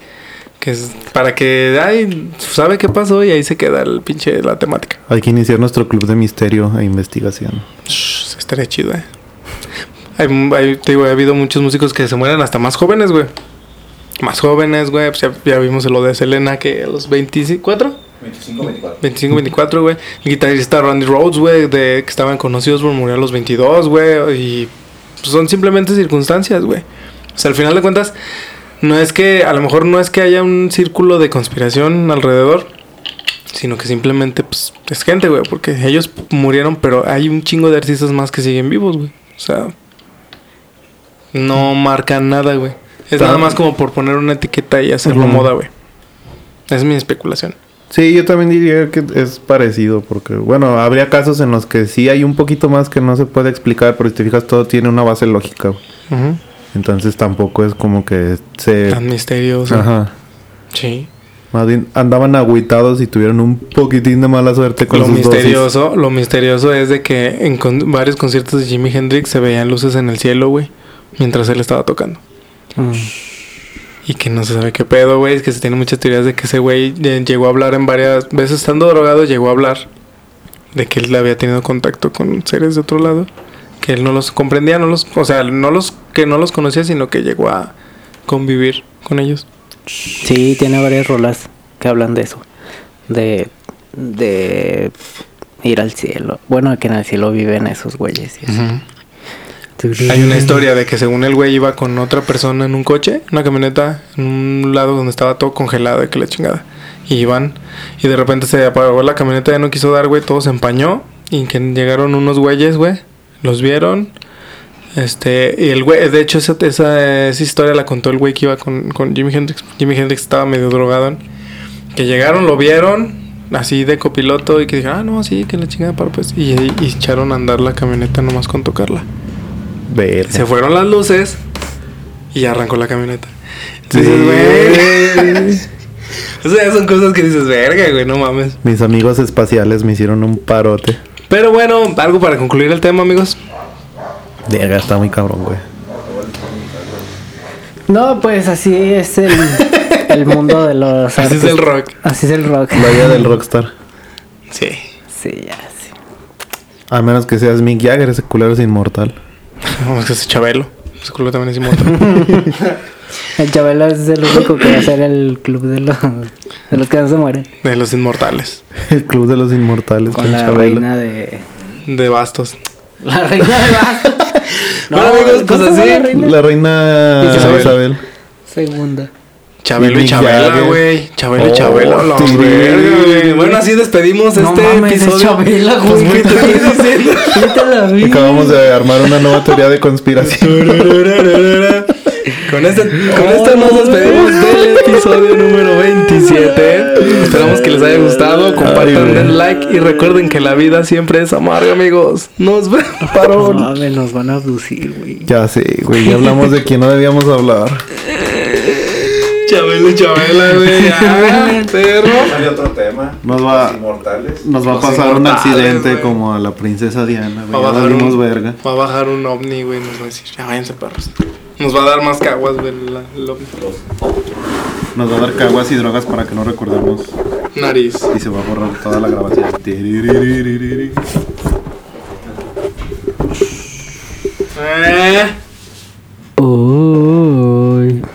Que es para que, ay, sabe qué pasó y ahí se queda el pinche la temática. Hay que iniciar nuestro club de misterio e investigación. Shh, estaría chido, eh. Hay, hay- te digo, ha habido muchos músicos que se mueren hasta más jóvenes, güey. Más jóvenes, güey. Pues ya, ya vimos lo de Selena que a los 24. 25, 24. 25, 24, güey. El guitarrista Randy Rhodes, güey, de que estaban conocidos, güey, murió a los 22, güey. Y pues, son simplemente circunstancias, güey. O sea, al final de cuentas, no es que, a lo mejor no es que haya un círculo de conspiración alrededor, sino que simplemente, pues, es gente, güey, porque ellos murieron, pero hay un chingo de artistas más que siguen vivos, güey. O sea, no marcan nada, güey. Es nada más como por poner una etiqueta y hacerlo Ujú. moda, güey. Es mi especulación. Sí, yo también diría que es parecido, porque, bueno, habría casos en los que sí hay un poquito más que no se puede explicar, pero si te fijas, todo tiene una base lógica. Ujú. Entonces tampoco es como que se... Tan misterioso. Ajá. Sí. Más bien andaban agüitados y tuvieron un poquitín de mala suerte con Lo sus dosis. misterioso, lo misterioso es de que en con- varios conciertos de Jimi Hendrix se veían luces en el cielo, güey, mientras él estaba tocando. Mm. Y que no se sabe qué pedo, güey. Es que se tienen muchas teorías de que ese güey eh, llegó a hablar en varias veces, estando drogado, llegó a hablar de que él había tenido contacto con seres de otro lado, que él no los comprendía, no los, o sea, no los que no los conocía, sino que llegó a convivir con ellos. Sí, tiene varias rolas que hablan de eso. De, de ir al cielo. Bueno, que en el cielo viven esos güeyes. y así. Hay una historia de que según el güey iba con otra persona en un coche, una camioneta, en un lado donde estaba todo congelado y que la chingada. Y iban, y de repente se apagó la camioneta, ya no quiso dar, güey, todo se empañó. Y que llegaron unos güeyes, güey, los vieron. Este, y el güey, de hecho, esa, esa, esa historia la contó el güey que iba con, con Jimi Hendrix. Jimi Hendrix estaba medio drogado. Que llegaron, lo vieron, así de copiloto, y que dijeron, ah, no, sí, que la chingada para pues. Y, y echaron a andar la camioneta nomás con tocarla. Verga. Se fueron las luces y arrancó la camioneta. Sí. Entonces, güey. o sea, son cosas que dices, verga, güey, no mames. Mis amigos espaciales me hicieron un parote. Pero bueno, algo para concluir el tema, amigos. Verga, está muy cabrón, güey. No, pues así es el, el mundo de los Así es el rock. Así es el rock. La vida del rockstar. Sí. Sí, ya, sí. A menos que seas Mick Jagger, ese culero es inmortal. Vamos a ese Chabelo. Ese culo también es inmortal. El Chabelo es el único que va a ser el club de los, de los que no se mueren. de los inmortales. El club de los inmortales. Con la Chabelo. reina de. De bastos. La reina de Bastos. Bueno, amigos, pues ¿cómo se llama así. La reina? La reina Isabel. Isabel. Segunda. Chabelo y Chabela, güey. Chabelo y Oh, Chabela. la tiri. verga, güey. Bueno, así despedimos No este mames, es episodio. Chabela, güey. Pues, güey, te estoy diciendo. Acabamos de armar una nueva teoría de conspiración. Con este, con esto nos despedimos del episodio número 27. Esperamos que les haya gustado. Compartan, den like y recuerden que la vida siempre es amarga, amigos. Nos vemos. No mames, nos van a abducir, güey. ya sé, güey. Ya hablamos de quien no debíamos hablar. Chabelo y Chabela, güey. Ah, perro. Sale otro tema. Nos va- Los inmortales. Nos va a Los pasar un accidente güey. como a la princesa Diana, Va a, güey. Bajar un, verga. va a bajar un ovni, güey. Nos va a decir, ya váyanse, perros. Nos va a dar más caguas, güey, la- el ovni. Nos va a dar caguas y drogas para que no recordemos. Nariz. Y se va a borrar toda la grabación. Eh. Uh.